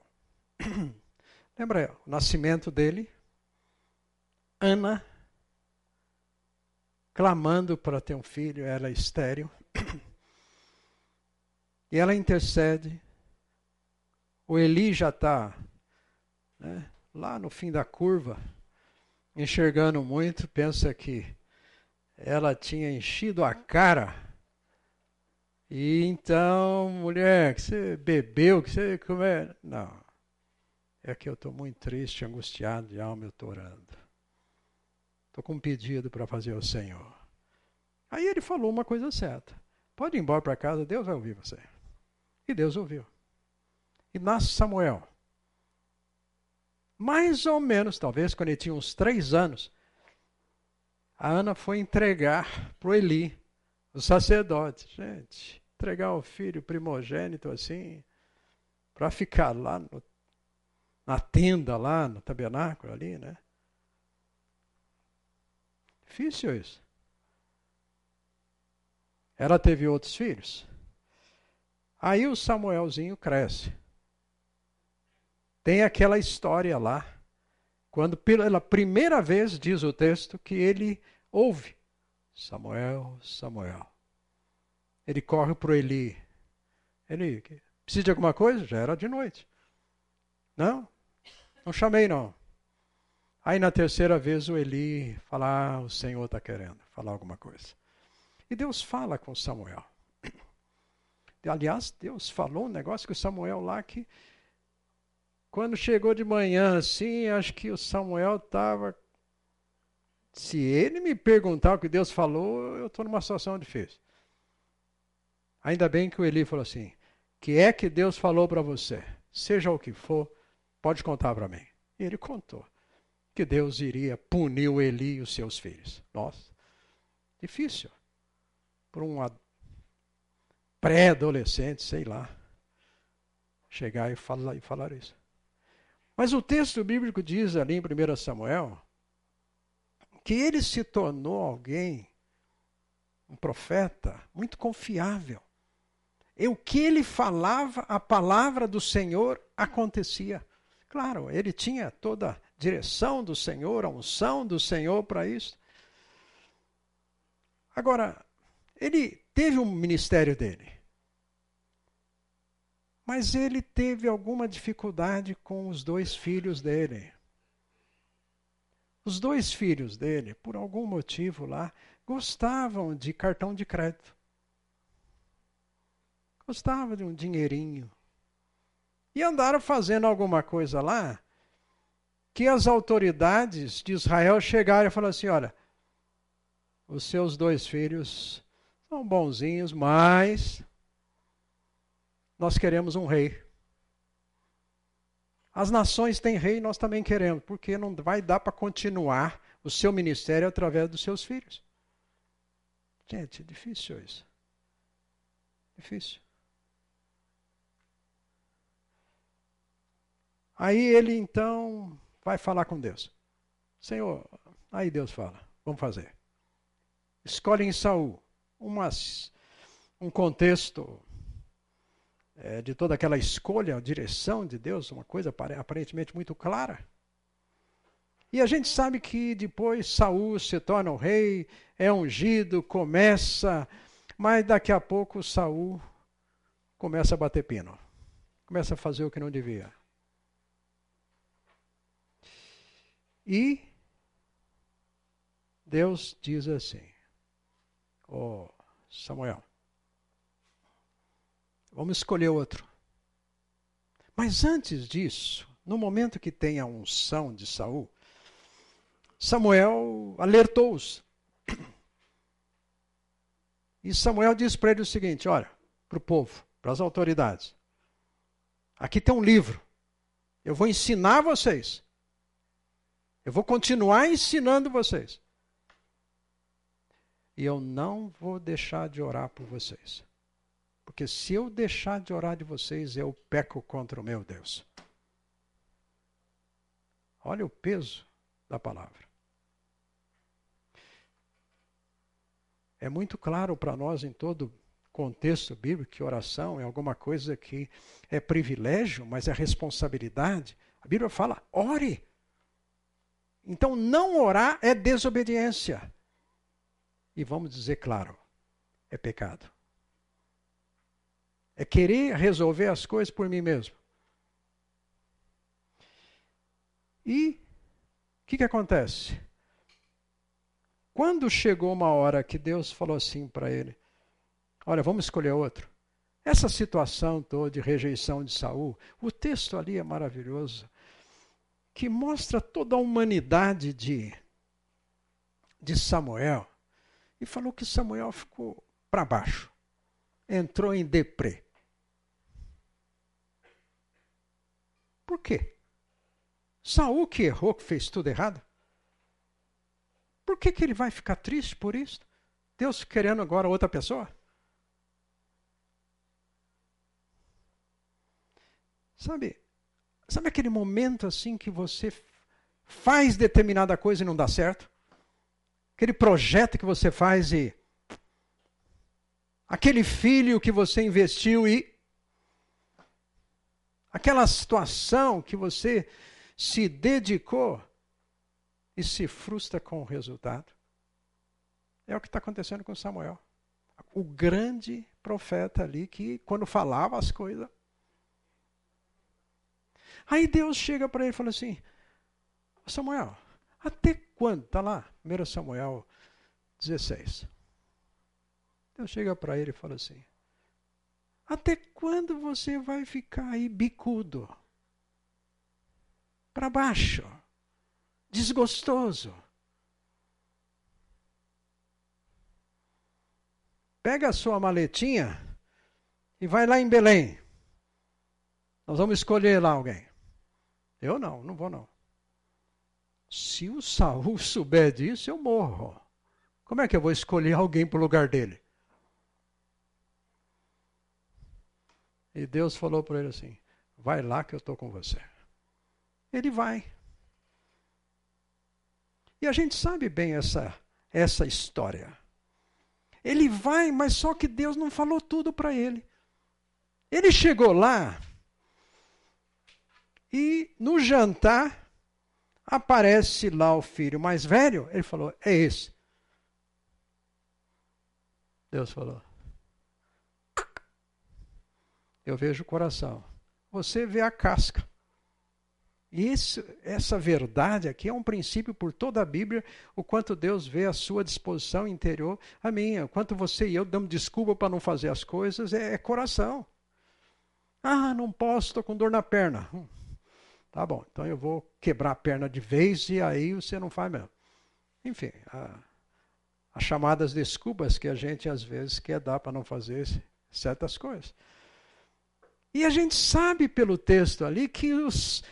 <clears throat> Lembra o nascimento dele? Ana, clamando para ter um filho, ela é estéreo. <clears throat> E ela intercede. O Eli já está né, lá no fim da curva, enxergando muito, pensa que ela tinha enchido a cara. E então, mulher, que você bebeu, que você comeu. Não. É que eu estou muito triste, angustiado de alma, eu estou orando. Estou com um pedido para fazer ao Senhor. Aí ele falou uma coisa certa. Pode ir embora para casa, Deus vai ouvir você. E Deus ouviu. E nasce Samuel. Mais ou menos, talvez, quando ele tinha uns três anos, a Ana foi entregar para o Eli, o sacerdote. Gente, entregar o filho primogênito assim, para ficar lá no, na tenda, lá no tabernáculo ali, né? Difícil isso. Ela teve outros filhos? Aí o Samuelzinho cresce. Tem aquela história lá, quando pela primeira vez diz o texto que ele ouve Samuel, Samuel. Ele corre para Eli. Ele precisa de alguma coisa? Já era de noite. Não, não chamei não. Aí na terceira vez o Eli fala: ah, o Senhor está querendo falar alguma coisa. E Deus fala com Samuel. <clears throat> Aliás, Deus falou um negócio o Samuel lá que quando chegou de manhã assim, acho que o Samuel estava. Se ele me perguntar o que Deus falou, eu estou numa situação difícil. Ainda bem que o Eli falou assim: que é que Deus falou para você? Seja o que for, pode contar para mim. E ele contou que Deus iria punir o Eli e os seus filhos. Nossa, difícil. Por um pré-adolescente, sei lá, chegar e falar, e falar isso. Mas o texto bíblico diz ali em 1 Samuel que ele se tornou alguém, um profeta, muito confiável. E o que ele falava, a palavra do Senhor acontecia. Claro, ele tinha toda a direção do Senhor, a unção do Senhor para isso. Agora, ele teve um ministério dele. Mas ele teve alguma dificuldade com os dois filhos dele. Os dois filhos dele, por algum motivo lá, gostavam de cartão de crédito. Gostavam de um dinheirinho. E andaram fazendo alguma coisa lá que as autoridades de Israel chegaram e falaram assim: olha, os seus dois filhos são bonzinhos, mas nós queremos um rei. As nações têm rei, nós também queremos, porque não vai dar para continuar o seu ministério através dos seus filhos. Gente, é difícil isso. Difícil. Aí ele então vai falar com Deus. Senhor, aí Deus fala, vamos fazer. Escolhe em Saul umas, um contexto é, de toda aquela escolha, direção de Deus, uma coisa aparentemente muito clara. E a gente sabe que depois Saul se torna o rei, é ungido, começa, mas daqui a pouco Saul começa a bater pino. começa a fazer o que não devia. E Deus diz assim: Ó oh, Samuel, vamos escolher outro. Mas antes disso, no momento que tem a unção de Saul, Samuel alertou-os. E Samuel diz para ele o seguinte: olha, para o povo, para as autoridades, aqui tem um livro, eu vou ensinar vocês. Eu vou continuar ensinando vocês. E eu não vou deixar de orar por vocês. Porque se eu deixar de orar de vocês, eu peco contra o meu Deus. Olha o peso da palavra. É muito claro para nós em todo contexto bíblico que oração é alguma coisa que é privilégio, mas é responsabilidade. A Bíblia fala: ore. Então, não orar é desobediência. E vamos dizer claro, é pecado é querer resolver as coisas por mim mesmo. E o que, que acontece? Quando chegou uma hora que Deus falou assim para ele: Olha, vamos escolher outro. Essa situação toda de rejeição de Saul, o texto ali é maravilhoso, que mostra toda a humanidade de, de Samuel. E falou que Samuel ficou para baixo, entrou em deprê. Por quê? Saul que errou, que fez tudo errado? Por que, que ele vai ficar triste por isso? Deus querendo agora outra pessoa? Sabe, sabe aquele momento assim que você faz determinada coisa e não dá certo? Aquele projeto que você faz e aquele filho que você investiu e aquela situação que você se dedicou e se frustra com o resultado. É o que está acontecendo com Samuel. O grande profeta ali que, quando falava as coisas. Aí Deus chega para ele e fala assim: Samuel, até quando? Está lá, 1 Samuel 16. Deus chega para ele e fala assim: até quando você vai ficar aí bicudo? Para baixo, desgostoso. Pega a sua maletinha e vai lá em Belém. Nós vamos escolher lá alguém. Eu não, não vou não. Se o Saul <laughs> souber disso, eu morro. Como é que eu vou escolher alguém para o lugar dele? E Deus falou para ele assim: vai lá que eu estou com você. Ele vai. E a gente sabe bem essa, essa história. Ele vai, mas só que Deus não falou tudo para ele. Ele chegou lá e no jantar aparece lá o filho mais velho. Ele falou: É esse. Deus falou: eu vejo o coração. Você vê a casca. Isso, essa verdade aqui é um princípio por toda a Bíblia, o quanto Deus vê a sua disposição interior, a minha, o quanto você e eu damos desculpa para não fazer as coisas, é, é coração. Ah, não posso, estou com dor na perna. Hum, tá bom, então eu vou quebrar a perna de vez e aí você não faz mesmo. Enfim, as chamadas desculpas que a gente às vezes quer dar para não fazer certas coisas. E a gente sabe pelo texto ali que os,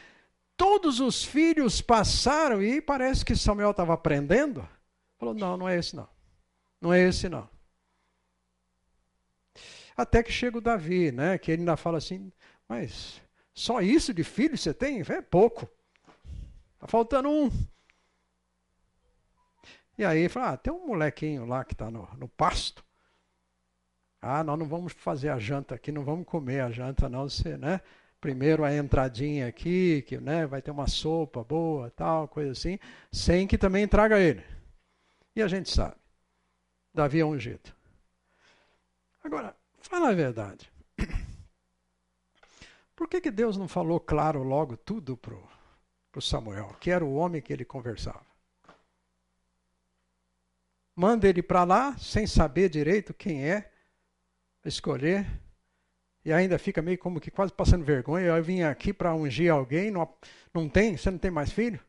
todos os filhos passaram e parece que Samuel estava aprendendo. Falou: não, não é esse não. Não é esse não. Até que chega o Davi, né? Que ele ainda fala assim: mas só isso de filho você tem? É pouco. Está faltando um. E aí fala: ah, tem um molequinho lá que está no, no pasto. Ah, nós não vamos fazer a janta aqui, não vamos comer a janta, não. Você, né? Primeiro a entradinha aqui, que né, vai ter uma sopa boa, tal, coisa assim, sem que também traga ele. E a gente sabe. Davi é ungido. Agora, fala a verdade. <coughs> Por que, que Deus não falou claro logo tudo para o Samuel, que era o homem que ele conversava? Manda ele para lá, sem saber direito quem é, escolher, e ainda fica meio como que quase passando vergonha. Eu vim aqui para ungir alguém, não, não tem? Você não tem mais filho?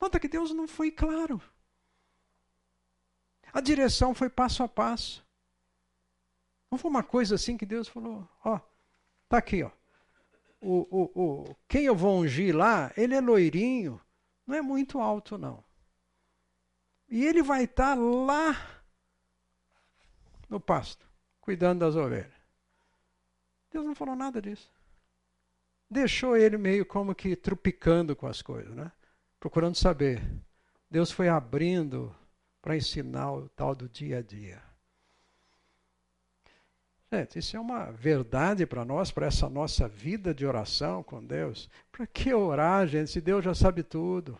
Nota que Deus não foi claro. A direção foi passo a passo. Não foi uma coisa assim que Deus falou, ó, tá aqui, ó. O, o, o, quem eu vou ungir lá, ele é loirinho, não é muito alto, não. E ele vai estar tá lá no pasto, cuidando das ovelhas. Deus não falou nada disso. Deixou ele meio como que trupicando com as coisas, né? Procurando saber. Deus foi abrindo para ensinar o tal do dia a dia. Gente, isso é uma verdade para nós, para essa nossa vida de oração com Deus. Para que orar, gente, se Deus já sabe tudo?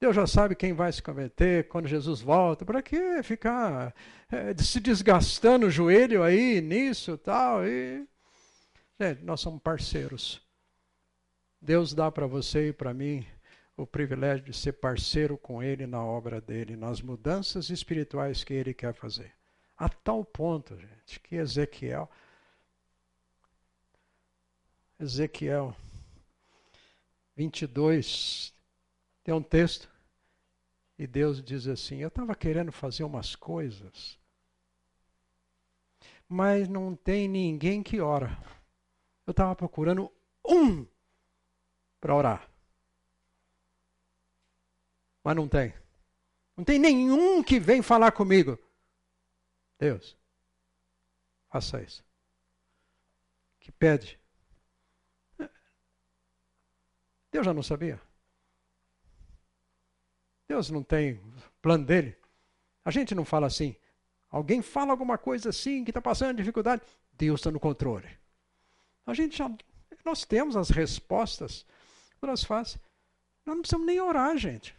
Deus já sabe quem vai se converter, quando Jesus volta. Para que ficar é, se desgastando o joelho aí nisso tal? E... Gente, nós somos parceiros. Deus dá para você e para mim o privilégio de ser parceiro com Ele na obra dele, nas mudanças espirituais que Ele quer fazer. A tal ponto, gente, que Ezequiel. Ezequiel 22 tem um texto e Deus diz assim: Eu estava querendo fazer umas coisas, mas não tem ninguém que ora. Eu estava procurando um para orar. Mas não tem. Não tem nenhum que vem falar comigo. Deus, faça isso. Que pede. Deus já não sabia. Deus não tem plano dele. A gente não fala assim. Alguém fala alguma coisa assim, que está passando dificuldade. Deus está no controle. A gente já. Nós temos as respostas. Nós faz. Nós não precisamos nem orar, gente.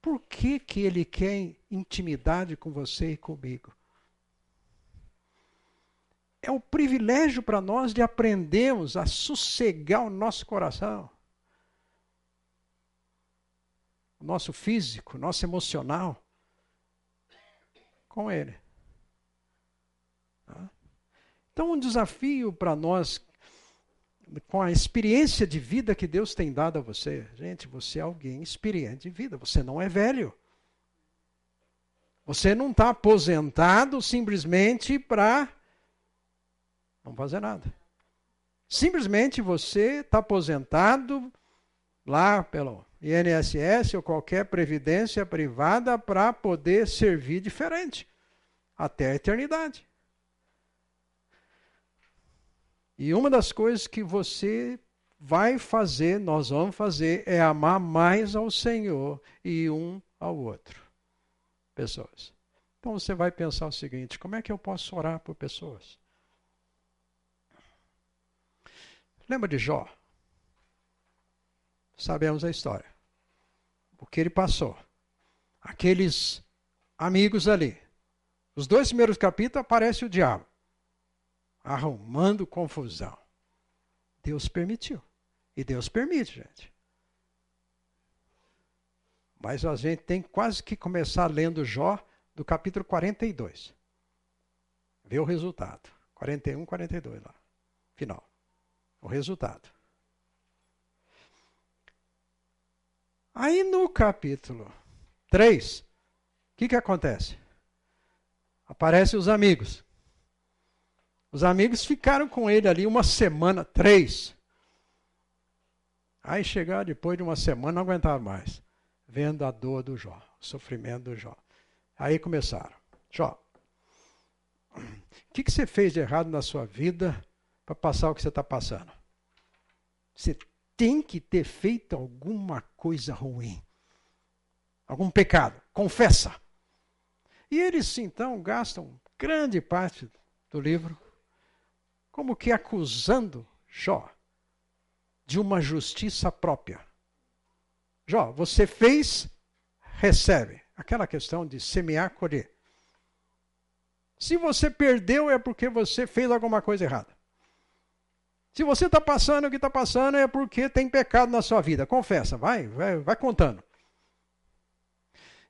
Por que, que ele quer intimidade com você e comigo? É o privilégio para nós de aprendermos a sossegar o nosso coração o nosso físico, o nosso emocional com Ele. Tá? Então, um desafio para nós, com a experiência de vida que Deus tem dado a você. Gente, você é alguém experiente de vida, você não é velho. Você não está aposentado simplesmente para não fazer nada. Simplesmente você está aposentado lá pelo INSS ou qualquer previdência privada para poder servir diferente até a eternidade. E uma das coisas que você vai fazer, nós vamos fazer, é amar mais ao Senhor e um ao outro. Pessoas. Então você vai pensar o seguinte: como é que eu posso orar por pessoas? Lembra de Jó? Sabemos a história. O que ele passou. Aqueles amigos ali. Os dois primeiros capítulos aparece o diabo arrumando confusão. Deus permitiu. E Deus permite, gente. Mas a gente tem quase que começar lendo Jó do capítulo 42. Ver o resultado. 41, 42 lá. Final. O resultado. Aí no capítulo 3, o que, que acontece? Aparecem os amigos. Os amigos ficaram com ele ali uma semana, três. Aí chegaram depois de uma semana, não aguentaram mais. Vendo a dor do Jó, o sofrimento do Jó. Aí começaram. Jó, o que, que você fez de errado na sua vida para passar o que você está passando? Você tem que ter feito alguma coisa ruim, algum pecado. Confessa. E eles então gastam grande parte do livro como que acusando Jó de uma justiça própria. Jó, você fez, recebe. Aquela questão de semear, colher. Se você perdeu, é porque você fez alguma coisa errada. Se você está passando o que está passando, é porque tem pecado na sua vida. Confessa, vai, vai, vai contando.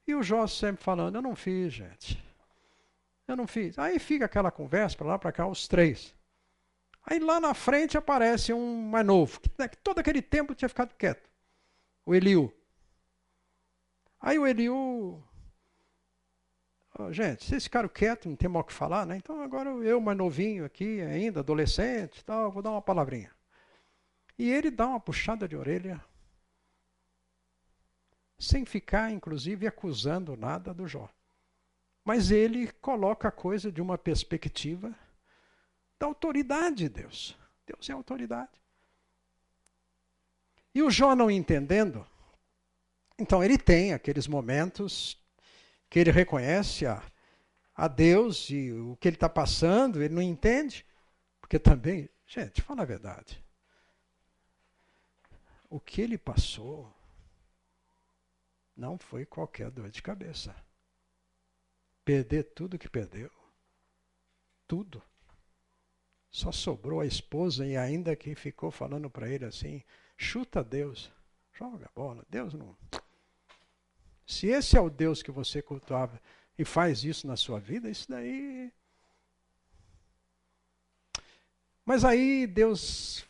E o Jó sempre falando: Eu não fiz, gente. Eu não fiz. Aí fica aquela conversa para lá, para cá, os três. Aí lá na frente aparece um mais novo, que todo aquele tempo tinha ficado quieto. O Eliu. Aí o Eliu. Oh, gente, vocês ficaram quietos, não tem mal o que falar, né? Então agora eu, mais novinho aqui, ainda, adolescente tal, vou dar uma palavrinha. E ele dá uma puxada de orelha, sem ficar, inclusive, acusando nada do Jó. Mas ele coloca a coisa de uma perspectiva da autoridade de Deus. Deus é autoridade. E o Jó não entendendo, então ele tem aqueles momentos que ele reconhece a, a Deus e o que ele está passando, ele não entende, porque também, gente, fala a verdade. O que ele passou não foi qualquer dor de cabeça. Perder tudo que perdeu. Tudo. Só sobrou a esposa e ainda que ficou falando para ele assim: chuta Deus, joga a bola. Deus não. Se esse é o Deus que você cultuava e faz isso na sua vida, isso daí. Mas aí Deus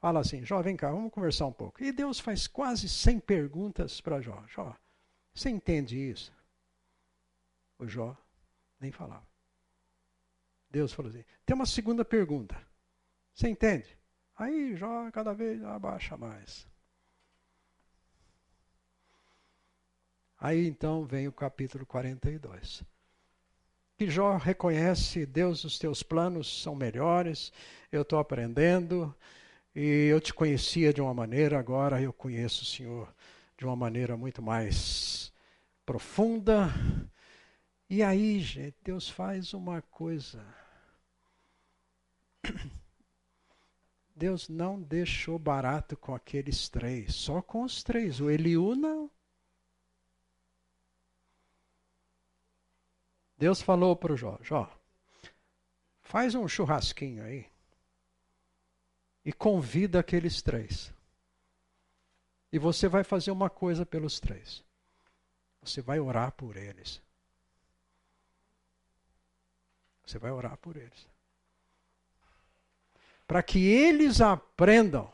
fala assim: Jó, vem cá, vamos conversar um pouco. E Deus faz quase 100 perguntas para Jó: Jó, você entende isso? O Jó nem falava. Deus falou assim: tem uma segunda pergunta. Você entende? Aí Jó cada vez abaixa mais. Aí então vem o capítulo 42. Que Jó reconhece, Deus, os teus planos são melhores, eu estou aprendendo, e eu te conhecia de uma maneira, agora eu conheço o Senhor de uma maneira muito mais profunda. E aí, gente, Deus faz uma coisa Deus não deixou barato com aqueles três, só com os três. O Eliú não. Deus falou para o Jó: Jó, faz um churrasquinho aí e convida aqueles três. E você vai fazer uma coisa pelos três. Você vai orar por eles. Você vai orar por eles para que eles aprendam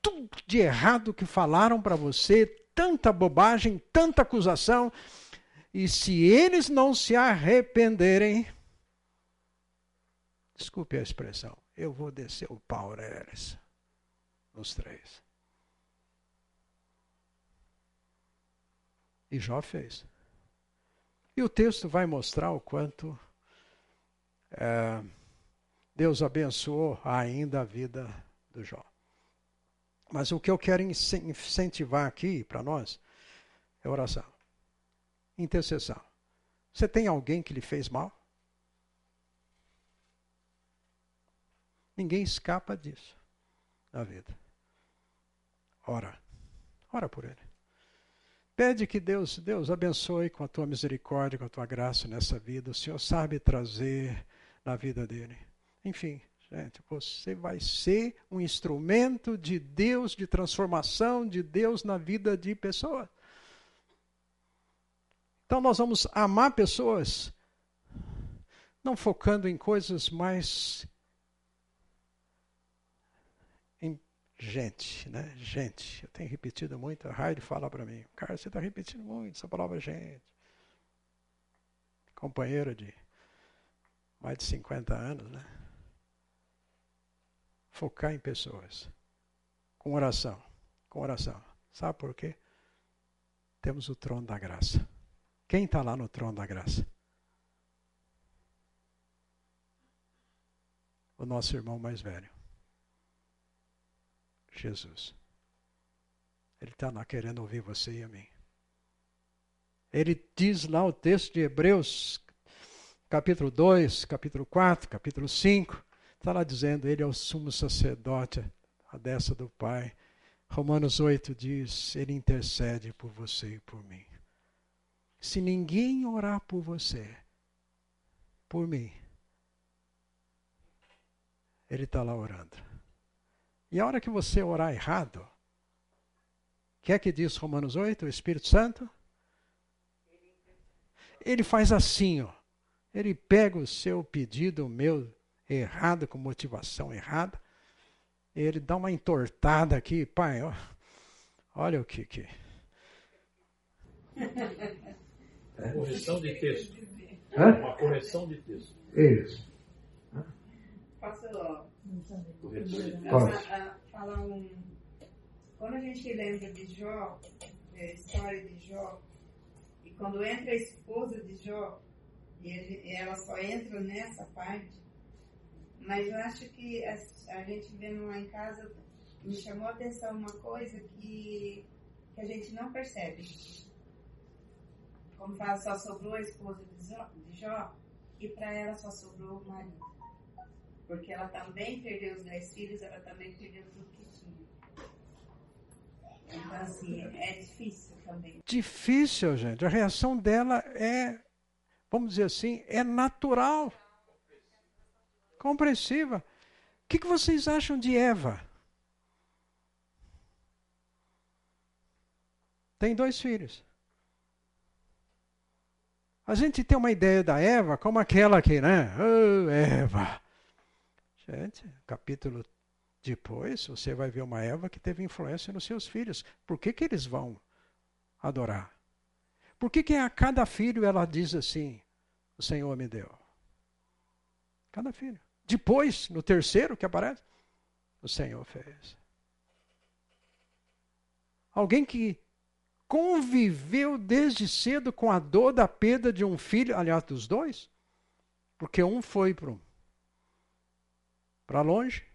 tudo de errado que falaram para você, tanta bobagem, tanta acusação, e se eles não se arrependerem, desculpe a expressão, eu vou descer o pau neles, nos três. E Jó fez. E o texto vai mostrar o quanto. É, Deus abençoou ainda a vida do Jó. Mas o que eu quero incentivar aqui para nós é oração. Intercessão. Você tem alguém que lhe fez mal? Ninguém escapa disso na vida. Ora. Ora por ele. Pede que Deus, Deus abençoe com a tua misericórdia, com a tua graça nessa vida. O Senhor sabe trazer na vida dele. Enfim, gente, você vai ser um instrumento de Deus, de transformação de Deus na vida de pessoas. Então nós vamos amar pessoas, não focando em coisas mais em gente, né? Gente. Eu tenho repetido muito, a Raide fala para mim, cara, você está repetindo muito essa palavra gente. Companheira de mais de 50 anos, né? focar em pessoas. Com oração. Com oração. Sabe por quê? Temos o trono da graça. Quem está lá no trono da graça? O nosso irmão mais velho. Jesus. Ele está lá querendo ouvir você e a mim. Ele diz lá o texto de Hebreus, capítulo 2, capítulo 4, capítulo 5. Está lá dizendo, ele é o sumo sacerdote, a dessa do Pai. Romanos 8 diz, ele intercede por você e por mim. Se ninguém orar por você, por mim. Ele está lá orando. E a hora que você orar errado, o que é que diz Romanos 8, o Espírito Santo? Ele faz assim, ó. Ele pega o seu pedido, meu errado, com motivação errada, ele dá uma entortada aqui, pai, ó, olha o que que. Correção de texto. Hã? Uma correção de texto. Isso. Posso Pode. falar um. Quando a gente lembra de Jó, a história de Jó, e quando entra a esposa de Jó, e ela só entra nessa parte, mas eu acho que a, a gente vendo lá em casa, me chamou a atenção uma coisa que, que a gente não percebe. Como fala, só sobrou a esposa de Jó, e para ela só sobrou o marido. Porque ela também perdeu os dez filhos, ela também perdeu tudo que tinha. Então, assim, é difícil também. Difícil, gente. A reação dela é, vamos dizer assim, é natural compreensiva. O que, que vocês acham de Eva? Tem dois filhos. A gente tem uma ideia da Eva como aquela que, né? Oh, Eva. Gente, capítulo depois, você vai ver uma Eva que teve influência nos seus filhos. Por que, que eles vão adorar? Por que, que a cada filho ela diz assim: O Senhor me deu? Cada filho. Depois, no terceiro que aparece, o Senhor fez. Alguém que conviveu desde cedo com a dor da perda de um filho, aliás, dos dois, porque um foi para longe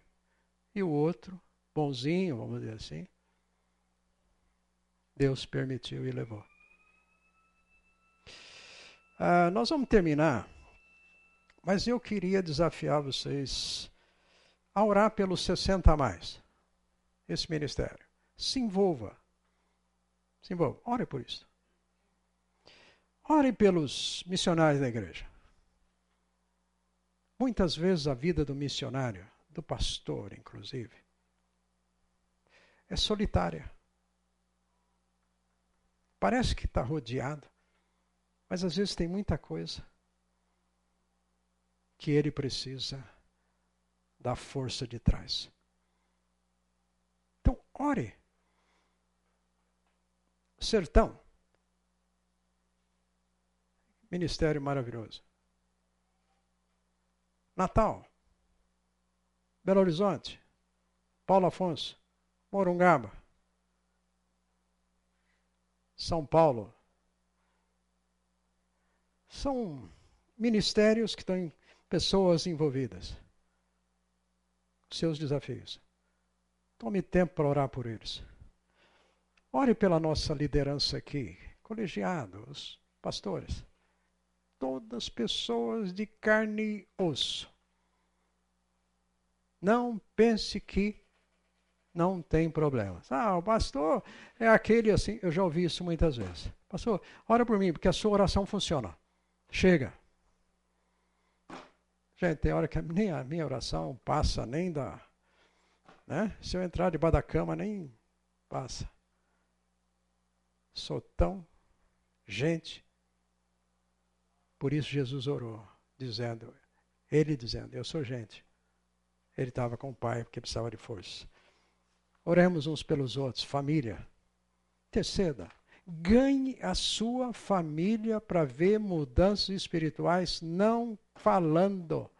e o outro, bonzinho, vamos dizer assim, Deus permitiu e levou. Ah, nós vamos terminar mas eu queria desafiar vocês a orar pelos 60 a mais. Esse ministério. Se envolva. Se envolva. Ore por isso. Ore pelos missionários da igreja. Muitas vezes a vida do missionário, do pastor inclusive, é solitária. Parece que está rodeado, mas às vezes tem muita coisa que ele precisa da força de trás. Então, ore. Sertão. Ministério maravilhoso. Natal. Belo Horizonte. Paulo Afonso. Morungaba. São Paulo. São ministérios que em pessoas envolvidas. Seus desafios. Tome tempo para orar por eles. Ore pela nossa liderança aqui, colegiados, pastores. Todas pessoas de carne e osso. Não pense que não tem problemas. Ah, o pastor é aquele assim. Eu já ouvi isso muitas vezes. Pastor, ora por mim, porque a sua oração funciona. Chega. Gente, tem hora que nem a minha oração passa nem da. Né? Se eu entrar debaixo da cama, nem passa. Sou tão gente. Por isso Jesus orou, dizendo, ele dizendo, eu sou gente. Ele estava com o pai porque precisava de força. Oremos uns pelos outros, família. Terceira, ganhe a sua família para ver mudanças espirituais, não falando.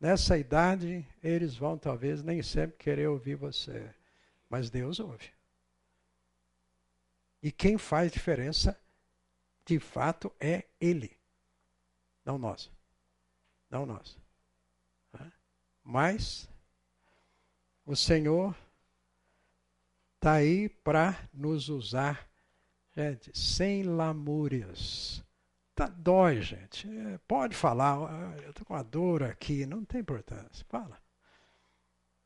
Nessa idade, eles vão talvez nem sempre querer ouvir você, mas Deus ouve. E quem faz diferença, de fato, é Ele, não nós. Não nós. Mas o Senhor está aí para nos usar Gente, sem lamúrias. Tá, dói, gente. É, pode falar, eu estou com uma dor aqui, não tem importância. Fala.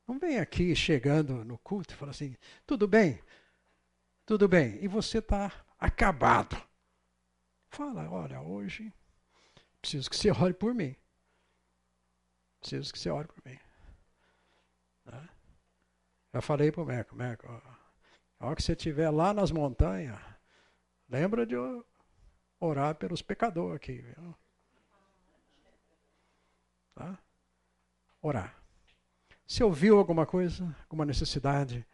Não vem aqui chegando no culto e fala assim, tudo bem? Tudo bem. E você está acabado. Fala, olha, hoje Preciso que você ore por mim. Preciso que você ore por mim. Né? Já falei para o Meco, Meco, a hora que você estiver lá nas montanhas, lembra de orar pelos pecadores aqui. Viu? Tá? Orar. Se ouviu alguma coisa, alguma necessidade,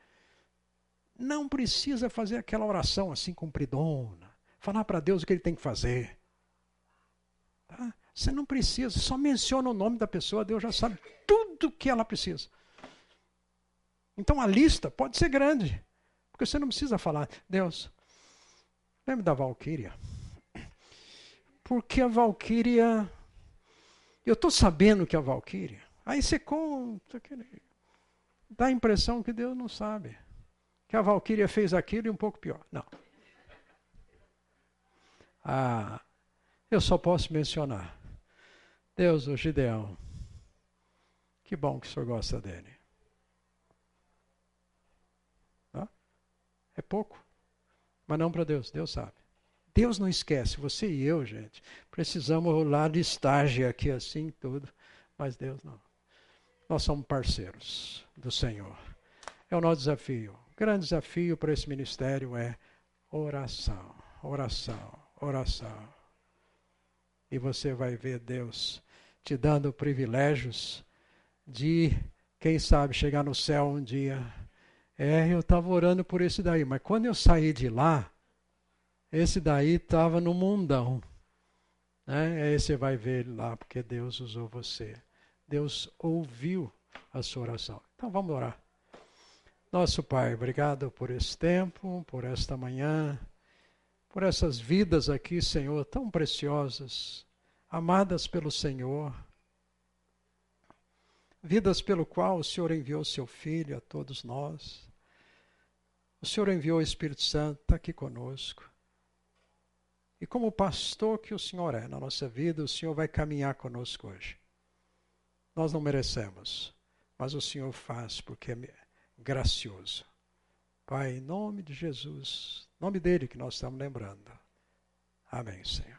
não precisa fazer aquela oração assim compridona. Falar para Deus o que ele tem que fazer. Tá? Você não precisa, só menciona o nome da pessoa, Deus já sabe tudo que ela precisa. Então a lista pode ser grande, porque você não precisa falar, Deus, lembre da Valquíria. Porque a Valquíria, eu estou sabendo que a Valquíria, aí você conta, dá a impressão que Deus não sabe que a Valquíria fez aquilo e um pouco pior. Não. Ah, eu só posso mencionar. Deus, o Gideão. Que bom que o senhor gosta dele. É pouco. Mas não para Deus, Deus sabe. Deus não esquece, você e eu, gente, precisamos rolar estágio aqui assim, tudo, mas Deus não. Nós somos parceiros do Senhor. É o nosso desafio grande desafio para esse ministério é oração, oração, oração. E você vai ver Deus te dando privilégios de, quem sabe, chegar no céu um dia. É, eu estava orando por esse daí, mas quando eu saí de lá, esse daí estava no mundão. Né? Aí você vai ver lá, porque Deus usou você. Deus ouviu a sua oração. Então vamos orar. Nosso Pai, obrigado por esse tempo, por esta manhã, por essas vidas aqui, Senhor, tão preciosas, amadas pelo Senhor, vidas pelo qual o Senhor enviou seu Filho a todos nós. O Senhor enviou o Espírito Santo, está aqui conosco. E como pastor que o Senhor é na nossa vida, o Senhor vai caminhar conosco hoje. Nós não merecemos, mas o Senhor faz porque é gracioso. Pai, em nome de Jesus, nome dele que nós estamos lembrando. Amém, Senhor.